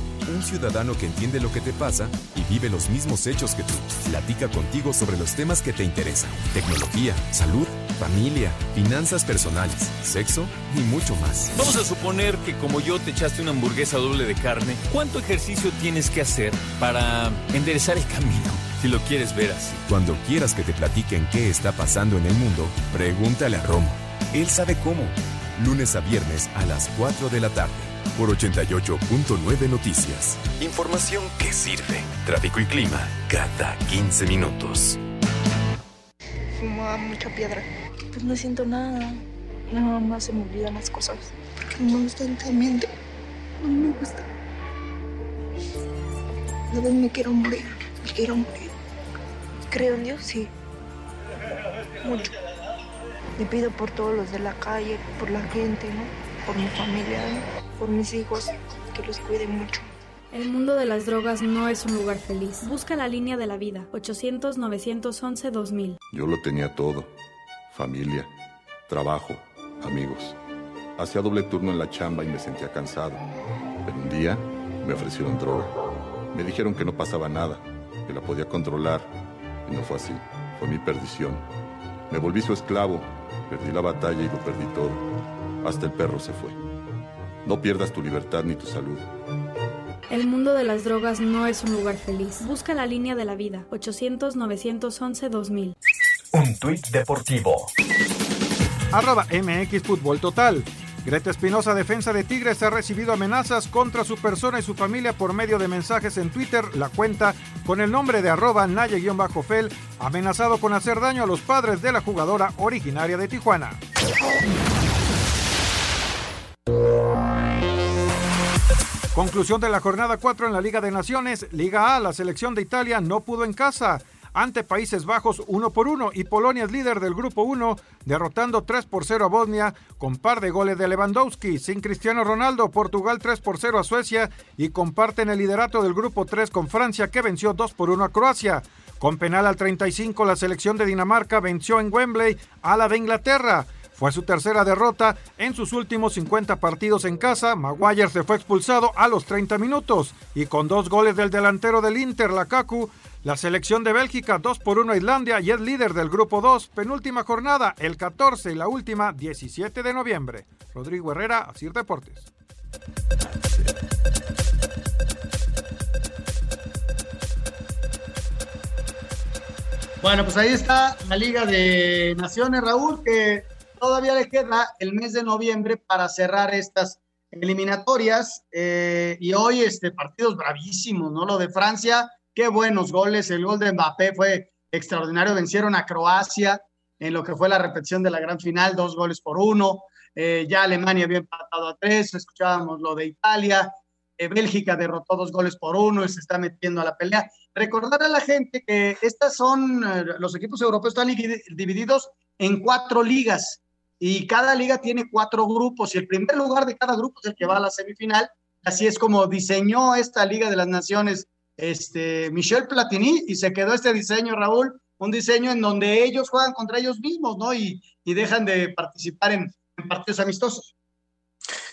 un ciudadano que entiende lo que te pasa y vive los mismos hechos que tú. Platica contigo sobre los temas que te interesan. Tecnología, salud, familia, finanzas personales, sexo y mucho más. Vamos a suponer que como yo te echaste una hamburguesa doble de carne, ¿cuánto ejercicio tienes que hacer para enderezar el camino? Si lo quieres ver así. Cuando quieras que te platiquen qué está pasando en el mundo, pregúntale a Romo. Él sabe cómo. Lunes a viernes a las 4 de la tarde por 88.9 Noticias. Información que sirve. Tráfico y clima cada 15 minutos. Fumaba mucha piedra. Pues no siento nada. Nada más se me olvidan las cosas. Porque no me gusta el mente. No me gusta. A vez me quiero morir. Me quiero morir. Creo en Dios, sí. Mucho. Le pido por todos los de la calle, por la gente, ¿no? Por mi familia, ¿no? por mis hijos, que los cuide mucho. El mundo de las drogas no es un lugar feliz. Busca la línea de la vida, 800-911-2000. Yo lo tenía todo. Familia, trabajo, amigos. Hacía doble turno en la chamba y me sentía cansado. Pero un día me ofrecieron droga. Me dijeron que no pasaba nada, que la podía controlar. Y no fue así. Fue mi perdición. Me volví su esclavo. Perdí la batalla y lo perdí todo. Hasta el perro se fue. No pierdas tu libertad ni tu salud. El mundo de las drogas no es un lugar feliz. Busca la línea de la vida. 800-911-2000. Un tuit deportivo. Arroba MX Fútbol Total. Greta Espinosa, defensa de Tigres, ha recibido amenazas contra su persona y su familia por medio de mensajes en Twitter. La cuenta con el nombre de arroba Naye-Fel, amenazado con hacer daño a los padres de la jugadora originaria de Tijuana. Conclusión de la jornada 4 en la Liga de Naciones. Liga A, la selección de Italia no pudo en casa ante Países Bajos 1 por 1 y Polonia es líder del grupo 1 derrotando 3 por 0 a Bosnia con par de goles de Lewandowski. Sin Cristiano Ronaldo, Portugal 3 por 0 a Suecia y comparten el liderato del grupo 3 con Francia que venció 2 por 1 a Croacia. Con penal al 35 la selección de Dinamarca venció en Wembley a la de Inglaterra. Fue su tercera derrota en sus últimos 50 partidos en casa. Maguire se fue expulsado a los 30 minutos y con dos goles del delantero del Inter, Lakaku, la selección de Bélgica 2 por 1 a Islandia y es líder del grupo 2, penúltima jornada el 14 y la última 17 de noviembre. Rodrigo Herrera, Asir Deportes. Bueno, pues ahí está la Liga de Naciones, Raúl, que todavía le queda el mes de noviembre para cerrar estas eliminatorias. Eh, y hoy, este, partidos bravísimos, ¿no? Lo de Francia Buenos goles. El gol de Mbappé fue extraordinario. Vencieron a Croacia en lo que fue la repetición de la gran final, dos goles por uno. Eh, ya Alemania había empatado a tres. Escuchábamos lo de Italia. Eh, Bélgica derrotó dos goles por uno y se está metiendo a la pelea. Recordar a la gente que estas son, eh, los equipos europeos están divididos en cuatro ligas y cada liga tiene cuatro grupos y el primer lugar de cada grupo es el que va a la semifinal. Así es como diseñó esta Liga de las Naciones este, Michel Platini y se quedó este diseño, Raúl, un diseño en donde ellos juegan contra ellos mismos, ¿no? Y, dejan de participar en, partidos amistosos.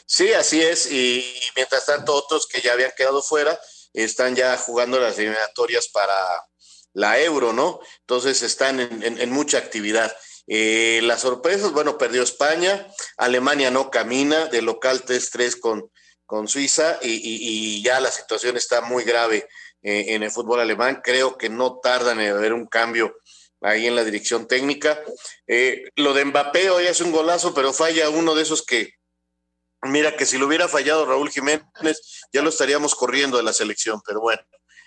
Sí, así es. Y, mientras tanto, otros que ya habían quedado fuera están ya jugando las eliminatorias para la Euro, ¿no? Entonces están en, mucha actividad. Eh, las sorpresas, bueno, perdió España, Alemania no camina, de local 3-3 con, con Suiza y, y, ya la situación está muy grave en el fútbol alemán. Creo que no tardan en haber un cambio ahí en la dirección técnica. Eh, lo de Mbappé hoy es un golazo, pero falla uno de esos que, mira, que si lo hubiera fallado Raúl Jiménez, ya lo estaríamos corriendo de la selección, pero bueno,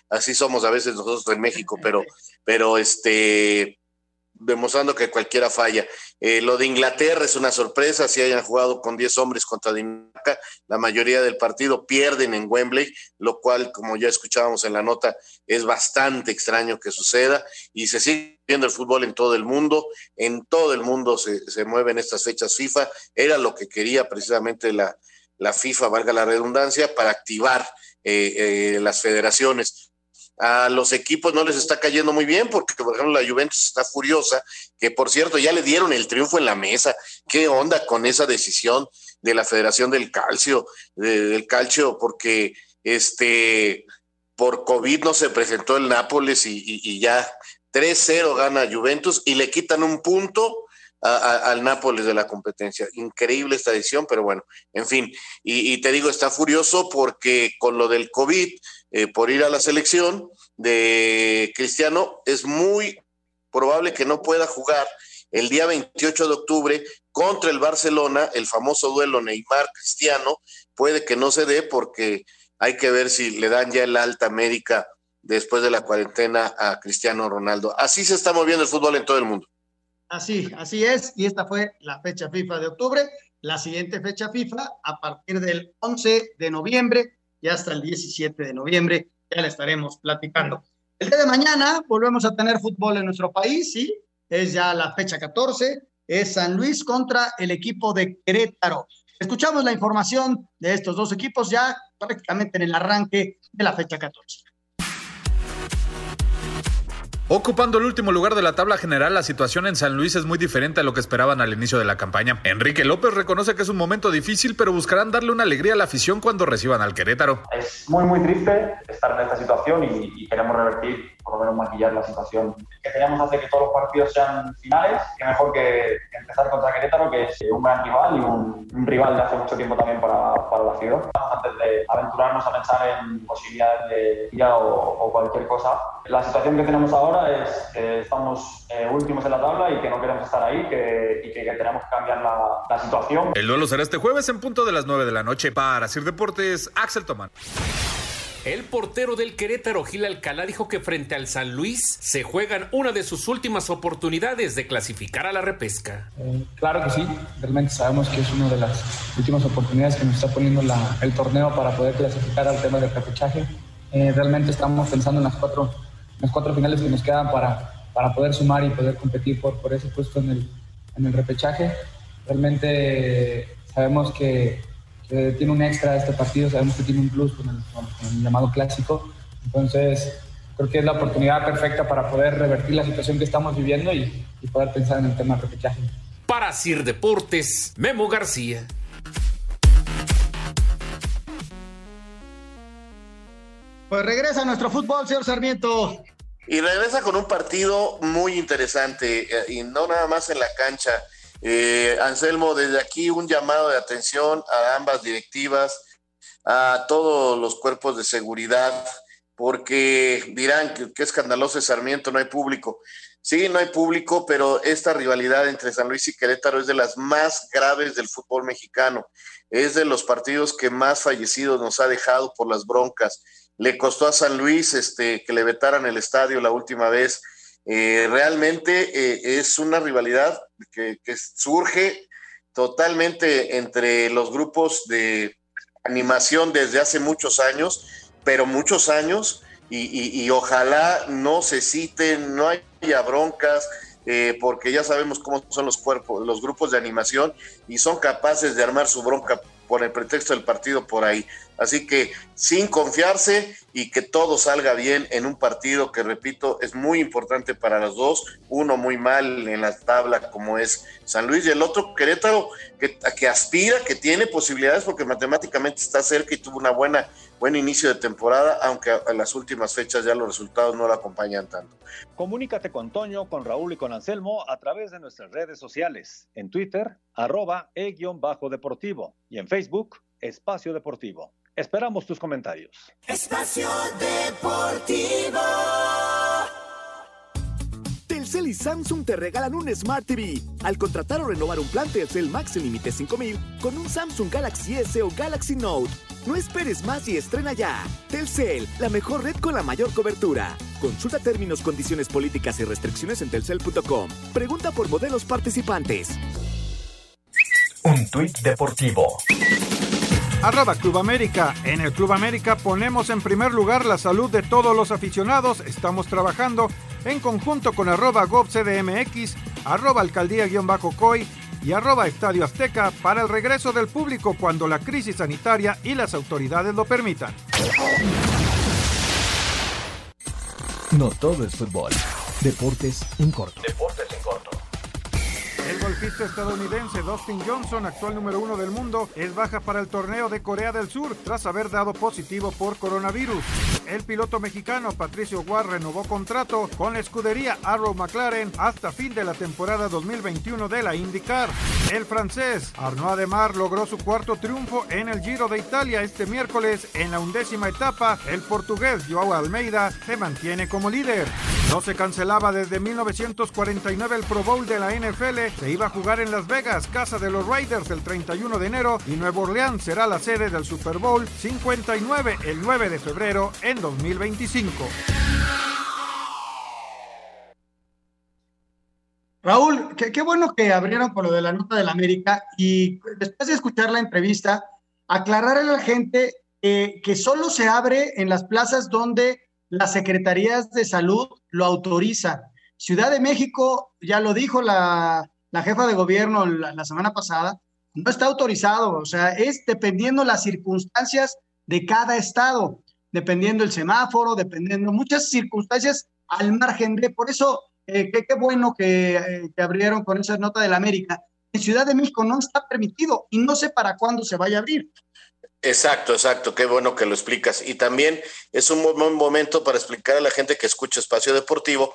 así somos a veces nosotros en México, pero, pero este, demostrando que cualquiera falla. Eh, lo de Inglaterra es una sorpresa, si hayan jugado con 10 hombres contra Dinamarca, la mayoría del partido pierden en Wembley, lo cual, como ya escuchábamos en la nota, es bastante extraño que suceda y se sigue viendo el fútbol en todo el mundo, en todo el mundo se, se mueven estas fechas FIFA, era lo que quería precisamente la, la FIFA, valga la redundancia, para activar eh, eh, las federaciones a los equipos no les está cayendo muy bien, porque por ejemplo la Juventus está furiosa, que por cierto ya le dieron el triunfo en la mesa. ¿Qué onda con esa decisión de la Federación del Calcio, del Calcio? Porque este por COVID no se presentó el Nápoles y, ya 3-0 gana Juventus y le quitan un punto al Nápoles de la competencia. Increíble esta decisión, pero bueno, en fin. Y te digo, está furioso porque con lo del COVID eh, por ir a la selección de Cristiano, es muy probable que no pueda jugar el día 28 de octubre contra el Barcelona, el famoso duelo Neymar-Cristiano, puede que no se dé porque hay que ver si le dan ya el alta médica después de la cuarentena a Cristiano Ronaldo. Así se está moviendo el fútbol en todo el mundo. Así, así es, y esta fue la fecha FIFA de octubre. La siguiente fecha FIFA, a partir del 11 de noviembre, y hasta el 17 de noviembre ya le estaremos platicando. El día de mañana volvemos a tener fútbol en nuestro país, sí, es ya la fecha 14, es San Luis contra el equipo de Querétaro. Escuchamos la información de estos dos equipos ya prácticamente en el arranque de la fecha 14. Ocupando el último lugar de la tabla general, la situación en San Luis es muy diferente a lo que esperaban al inicio de la campaña. Enrique López reconoce que es un momento difícil, pero buscarán darle una alegría a la afición cuando reciban al Querétaro. Es muy, muy triste estar en esta situación y, queremos revertir por lo menos maquillar la situación. Que queremos hacer que todos los partidos sean finales, que mejor que empezar contra Querétaro, que es un gran rival y un, rival de hace mucho tiempo también para, para, la ciudad. Antes de aventurarnos a pensar en posibilidades de ir o, o cualquier cosa, la situación que tenemos ahora es que estamos eh, últimos en la tabla y que no queremos estar ahí que, y que, que, tenemos que cambiar la, la situación. El duelo será este jueves en punto de las 9 de la noche. Para Sir Deportes, Axel Tomán. El portero del Querétaro, Gil Alcalá, dijo que frente al San Luis se juegan una de sus últimas oportunidades de clasificar a la repesca. Eh, claro que sí, realmente sabemos que es una de las últimas oportunidades que nos está poniendo el torneo para poder clasificar al tema del repechaje. Eh, realmente estamos pensando en las cuatro, las cuatro finales que nos quedan para, para poder sumar y poder competir por, por ese puesto en el, en el repechaje. Realmente sabemos que tiene un extra este partido, sabemos que tiene un plus con el, llamado clásico. Entonces, creo que es la oportunidad perfecta para poder revertir la situación que estamos viviendo y, y poder pensar en el tema del repechaje. Para Sir Deportes, Memo García. Pues regresa nuestro fútbol, señor Sarmiento. Y regresa con un partido muy interesante, eh, y no nada más en la cancha. Eh, Anselmo, desde aquí un llamado de atención a ambas directivas, a todos los cuerpos de seguridad, porque dirán que, que escandaloso es Sarmiento, no hay público. Sí, no hay público, pero esta rivalidad entre San Luis y Querétaro es de las más graves del fútbol mexicano. Es de los partidos que más fallecidos nos ha dejado por las broncas. Le costó a San Luis este, que le vetaran el estadio la última vez eh, realmente eh, es una rivalidad que, surge totalmente entre los grupos de animación desde hace muchos años, pero muchos años, y, y, y ojalá no se citen, no haya broncas, eh, porque ya sabemos cómo son los cuerpos, los grupos de animación, y son capaces de armar su bronca por el pretexto del partido por ahí. Así que sin confiarse y que todo salga bien en un partido que, repito, es muy importante para los dos. Uno muy mal en la tabla como es San Luis y el otro Querétaro que, aspira, que tiene posibilidades porque matemáticamente está cerca y tuvo una buena buen inicio de temporada, aunque en las últimas fechas ya los resultados no la acompañan tanto. Comunícate con Toño, con Raúl y con Anselmo a través de nuestras redes sociales. En Twitter, arroba e-deportivo y en Facebook, Espacio Deportivo. Esperamos tus comentarios. Espacio Deportivo. Telcel y Samsung te regalan un Smart TV. Al contratar o renovar un plan Telcel Max en límite 5000 con un Samsung Galaxy S o Galaxy Note. No esperes más y estrena ya. Telcel, la mejor red con la mayor cobertura. Consulta términos, condiciones políticas y restricciones en telcel.com. Pregunta por modelos participantes. Un tuit deportivo. Arroba Club América. En el Club América ponemos en primer lugar la salud de todos los aficionados. Estamos trabajando en conjunto con arroba GovCDMX, arroba alcaldía-coy y arroba Estadio Azteca para el regreso del público cuando la crisis sanitaria y las autoridades lo permitan. No todo es fútbol. Deportes en corto. Deportes en corto. El golfista estadounidense Dustin Johnson, actual número uno del mundo, es baja para el torneo de Corea del Sur tras haber dado positivo por coronavirus. El piloto mexicano Patricio Guar renovó contrato con la escudería Arrow McLaren hasta fin de la temporada 2021 de la IndyCar. El francés Arnaud Ademar logró su cuarto triunfo en el Giro de Italia este miércoles en la undécima etapa. El portugués Joao Almeida se mantiene como líder. No se cancelaba desde 1949 el Pro Bowl de la NFL. Se iba a jugar en Las Vegas, casa de los Raiders, el 31 de enero y Nuevo Orleans será la sede del Super Bowl 59 el 9 de febrero en 2025. Raúl, qué, bueno que abrieron por lo de la nota del América y después de escuchar la entrevista, aclarar a la gente que solo se abre en las plazas donde las secretarías de salud lo autorizan. Ciudad de México, ya lo dijo la, la jefa de gobierno la, la, semana pasada, no está autorizado, o sea, es dependiendo las circunstancias de cada estado, dependiendo el semáforo, dependiendo muchas circunstancias al margen de, por eso, eh, qué bueno que, eh, que, abrieron con esa nota del América. en Ciudad de México no está permitido y no sé para cuándo se vaya a abrir. Exacto, exacto, qué bueno que lo explicas. Y también es un buen momento para explicar a la gente que escucha Espacio Deportivo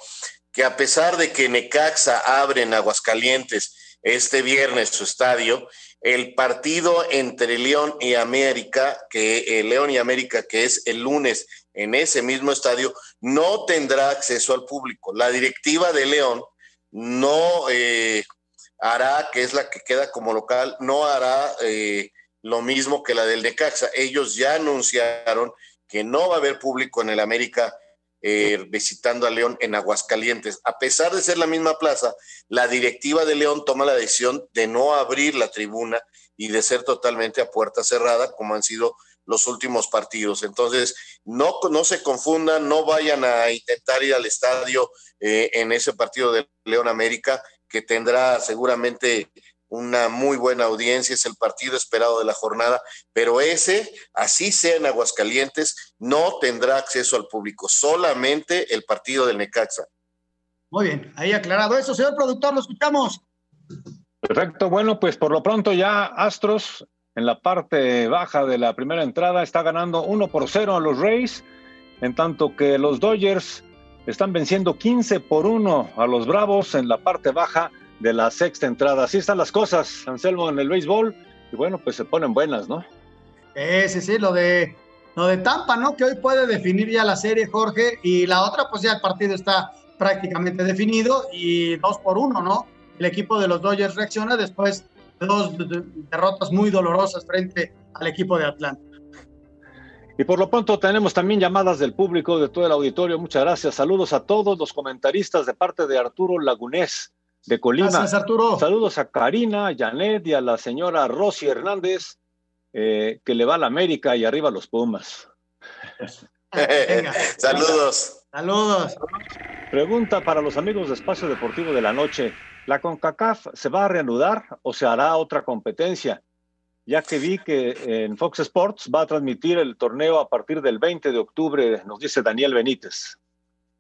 que a pesar de que Necaxa abre en Aguascalientes este viernes su estadio, el partido entre León y América, que eh, León y América, que es el lunes en ese mismo estadio, no tendrá acceso al público. La directiva de León no eh, hará, que es la que queda como local, no hará eh, lo mismo que la del Necaxa. Ellos ya anunciaron que no va a haber público en el América eh, visitando a León en Aguascalientes. A pesar de ser la misma plaza, la directiva de León toma la decisión de no abrir la tribuna y de ser totalmente a puerta cerrada, como han sido los últimos partidos. Entonces, no, no se confundan, no vayan a intentar ir al estadio eh, en ese partido de León América, que tendrá seguramente una muy buena audiencia, es el partido esperado de la jornada, pero ese, así sea en Aguascalientes, no tendrá acceso al público, solamente el partido del Necaxa. Muy bien, ahí aclarado eso, señor productor, lo escuchamos. Perfecto, bueno, pues por lo pronto ya Astros en la parte baja de la primera entrada está ganando 1 por 0 a los Rays, en tanto que los Dodgers están venciendo 15 por 1 a los Bravos en la parte baja de la sexta entrada. Así están las cosas, Anselmo, en el béisbol. Y bueno, pues se ponen buenas, ¿no? Sí, sí, sí, lo de, lo de Tampa, ¿no? Que hoy puede definir ya la serie, Jorge. Y la otra, pues ya el partido está prácticamente definido y dos por uno, ¿no? El equipo de los Dodgers reacciona después de dos derrotas muy dolorosas frente al equipo de Atlanta. Y por lo pronto tenemos también llamadas del público, de todo el auditorio. Muchas gracias. Saludos a todos los comentaristas de parte de Arturo Lagunés de Colima. Gracias, Arturo. Saludos a Karina, Janet y a la señora Rosy Hernández, eh, que le va a la América y arriba a los Pumas. [laughs] [laughs] Saludos. Saludos. Pregunta para los amigos de Espacio Deportivo de la Noche. ¿La CONCACAF se va a reanudar o se hará otra competencia? Ya que vi que en Fox Sports va a transmitir el torneo a partir del 20 de octubre, nos dice Daniel Benítez.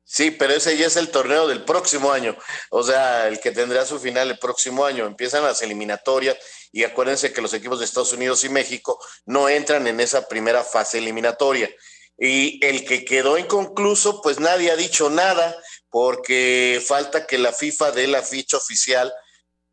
Sí, pero ese ya es el torneo del próximo año, o sea, el que tendrá su final el próximo año. Empiezan las eliminatorias y acuérdense que los equipos de Estados Unidos y México no entran en esa primera fase eliminatoria. Y el que quedó inconcluso, pues nadie ha dicho nada porque falta que la FIFA dé la ficha oficial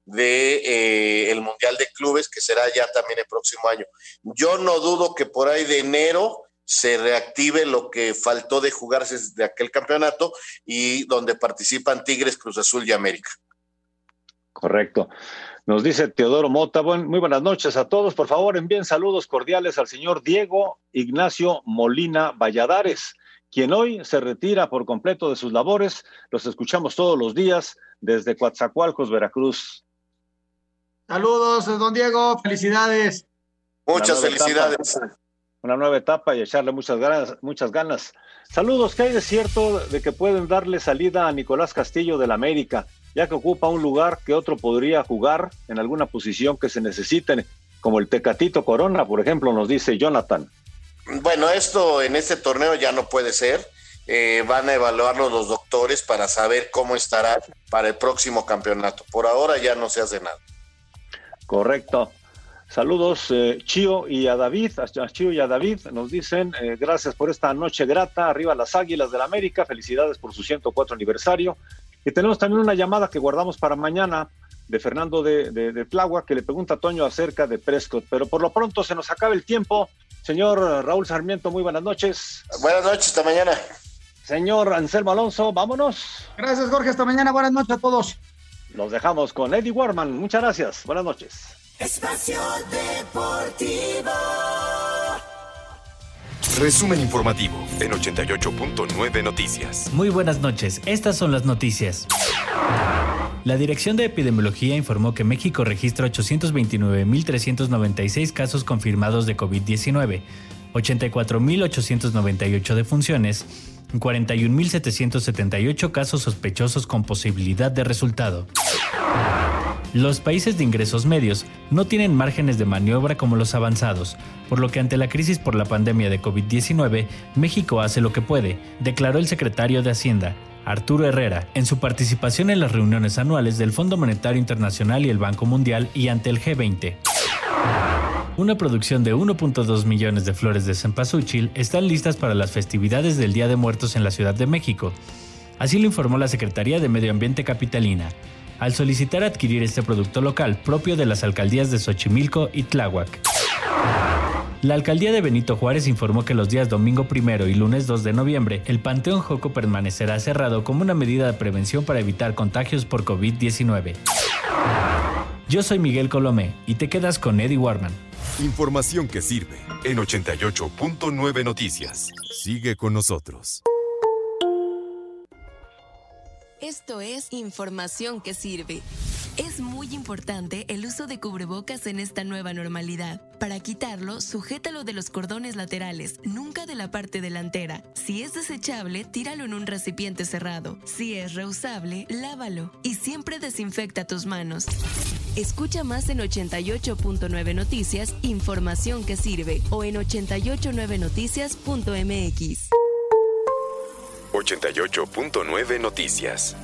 de eh, el Mundial de Clubes, que será ya también el próximo año. Yo no dudo que por ahí de enero se reactive lo que faltó de jugarse de aquel campeonato y donde participan Tigres, Cruz Azul y América. Correcto. Nos dice Teodoro Mota, muy buenas noches a todos. Por favor, envíen saludos cordiales al señor Diego Ignacio Molina Valladares, quien hoy se retira por completo de sus labores. Los escuchamos todos los días desde Coatzacoalcos, Veracruz. Saludos, don Diego, felicidades. Muchas felicidades una nueva etapa y echarle muchas ganas, muchas ganas. Saludos, ¿qué hay de cierto de que pueden darle salida a Nicolás Castillo del América, ya que ocupa un lugar que otro podría jugar en alguna posición que se necesite, como el Tecatito Corona, por ejemplo, nos dice Jonathan? Bueno, esto en este torneo ya no puede ser. Eh, van a evaluarlo los doctores para saber cómo estará para el próximo campeonato. Por ahora ya no se hace nada. Correcto. Saludos, eh, Chío y a David, a Chío y a David, nos dicen, eh, gracias por esta noche grata, arriba las Águilas del la América, felicidades por su 104 aniversario. Y tenemos también una llamada que guardamos para mañana de Fernando de, de, que le pregunta a Toño acerca de Prescott, pero por lo pronto se nos acaba el tiempo. Señor Raúl Sarmiento, muy buenas noches. Buenas noches, hasta mañana. Señor Anselmo Alonso, vámonos. Gracias, Jorge, hasta mañana, buenas noches a todos. Los dejamos con Eddie Warman, muchas gracias, buenas noches. Espacio Deportivo. Resumen informativo en 88.9 Noticias. Muy buenas noches, estas son las noticias. La Dirección de Epidemiología informó que México registra 829.396 casos confirmados de COVID-19, 84.898 defunciones, 41.778 casos sospechosos con posibilidad de resultado. Los países de ingresos medios no tienen márgenes de maniobra como los avanzados, por lo que ante la crisis por la pandemia de COVID-19, México hace lo que puede, declaró el secretario de Hacienda, Arturo Herrera, en su participación en las reuniones anuales del Fondo Monetario Internacional y el Banco Mundial y ante el G20. Una producción de 1.2 millones de flores de cempasúchil están listas para las festividades del Día de Muertos en la Ciudad de México. Así lo informó la Secretaría de Medio Ambiente Capitalina, al solicitar adquirir este producto local propio de las alcaldías de Xochimilco y Tláhuac. La alcaldía de Benito Juárez informó que los días domingo primero y lunes 2 de noviembre el Panteón Joco permanecerá cerrado como una medida de prevención para evitar contagios por COVID-19. Yo soy Miguel Colomé y te quedas con Eddie Warman. Información que sirve en 88.9 Noticias. Sigue con nosotros. Esto es información que sirve. Es muy importante el uso de cubrebocas en esta nueva normalidad. Para quitarlo, sujétalo de los cordones laterales, nunca de la parte delantera. Si es desechable, tíralo en un recipiente cerrado. Si es reusable, lávalo y siempre desinfecta tus manos. Escucha más en 88.9 Noticias, información que sirve, o en 889noticias.mx. 88.9 Noticias.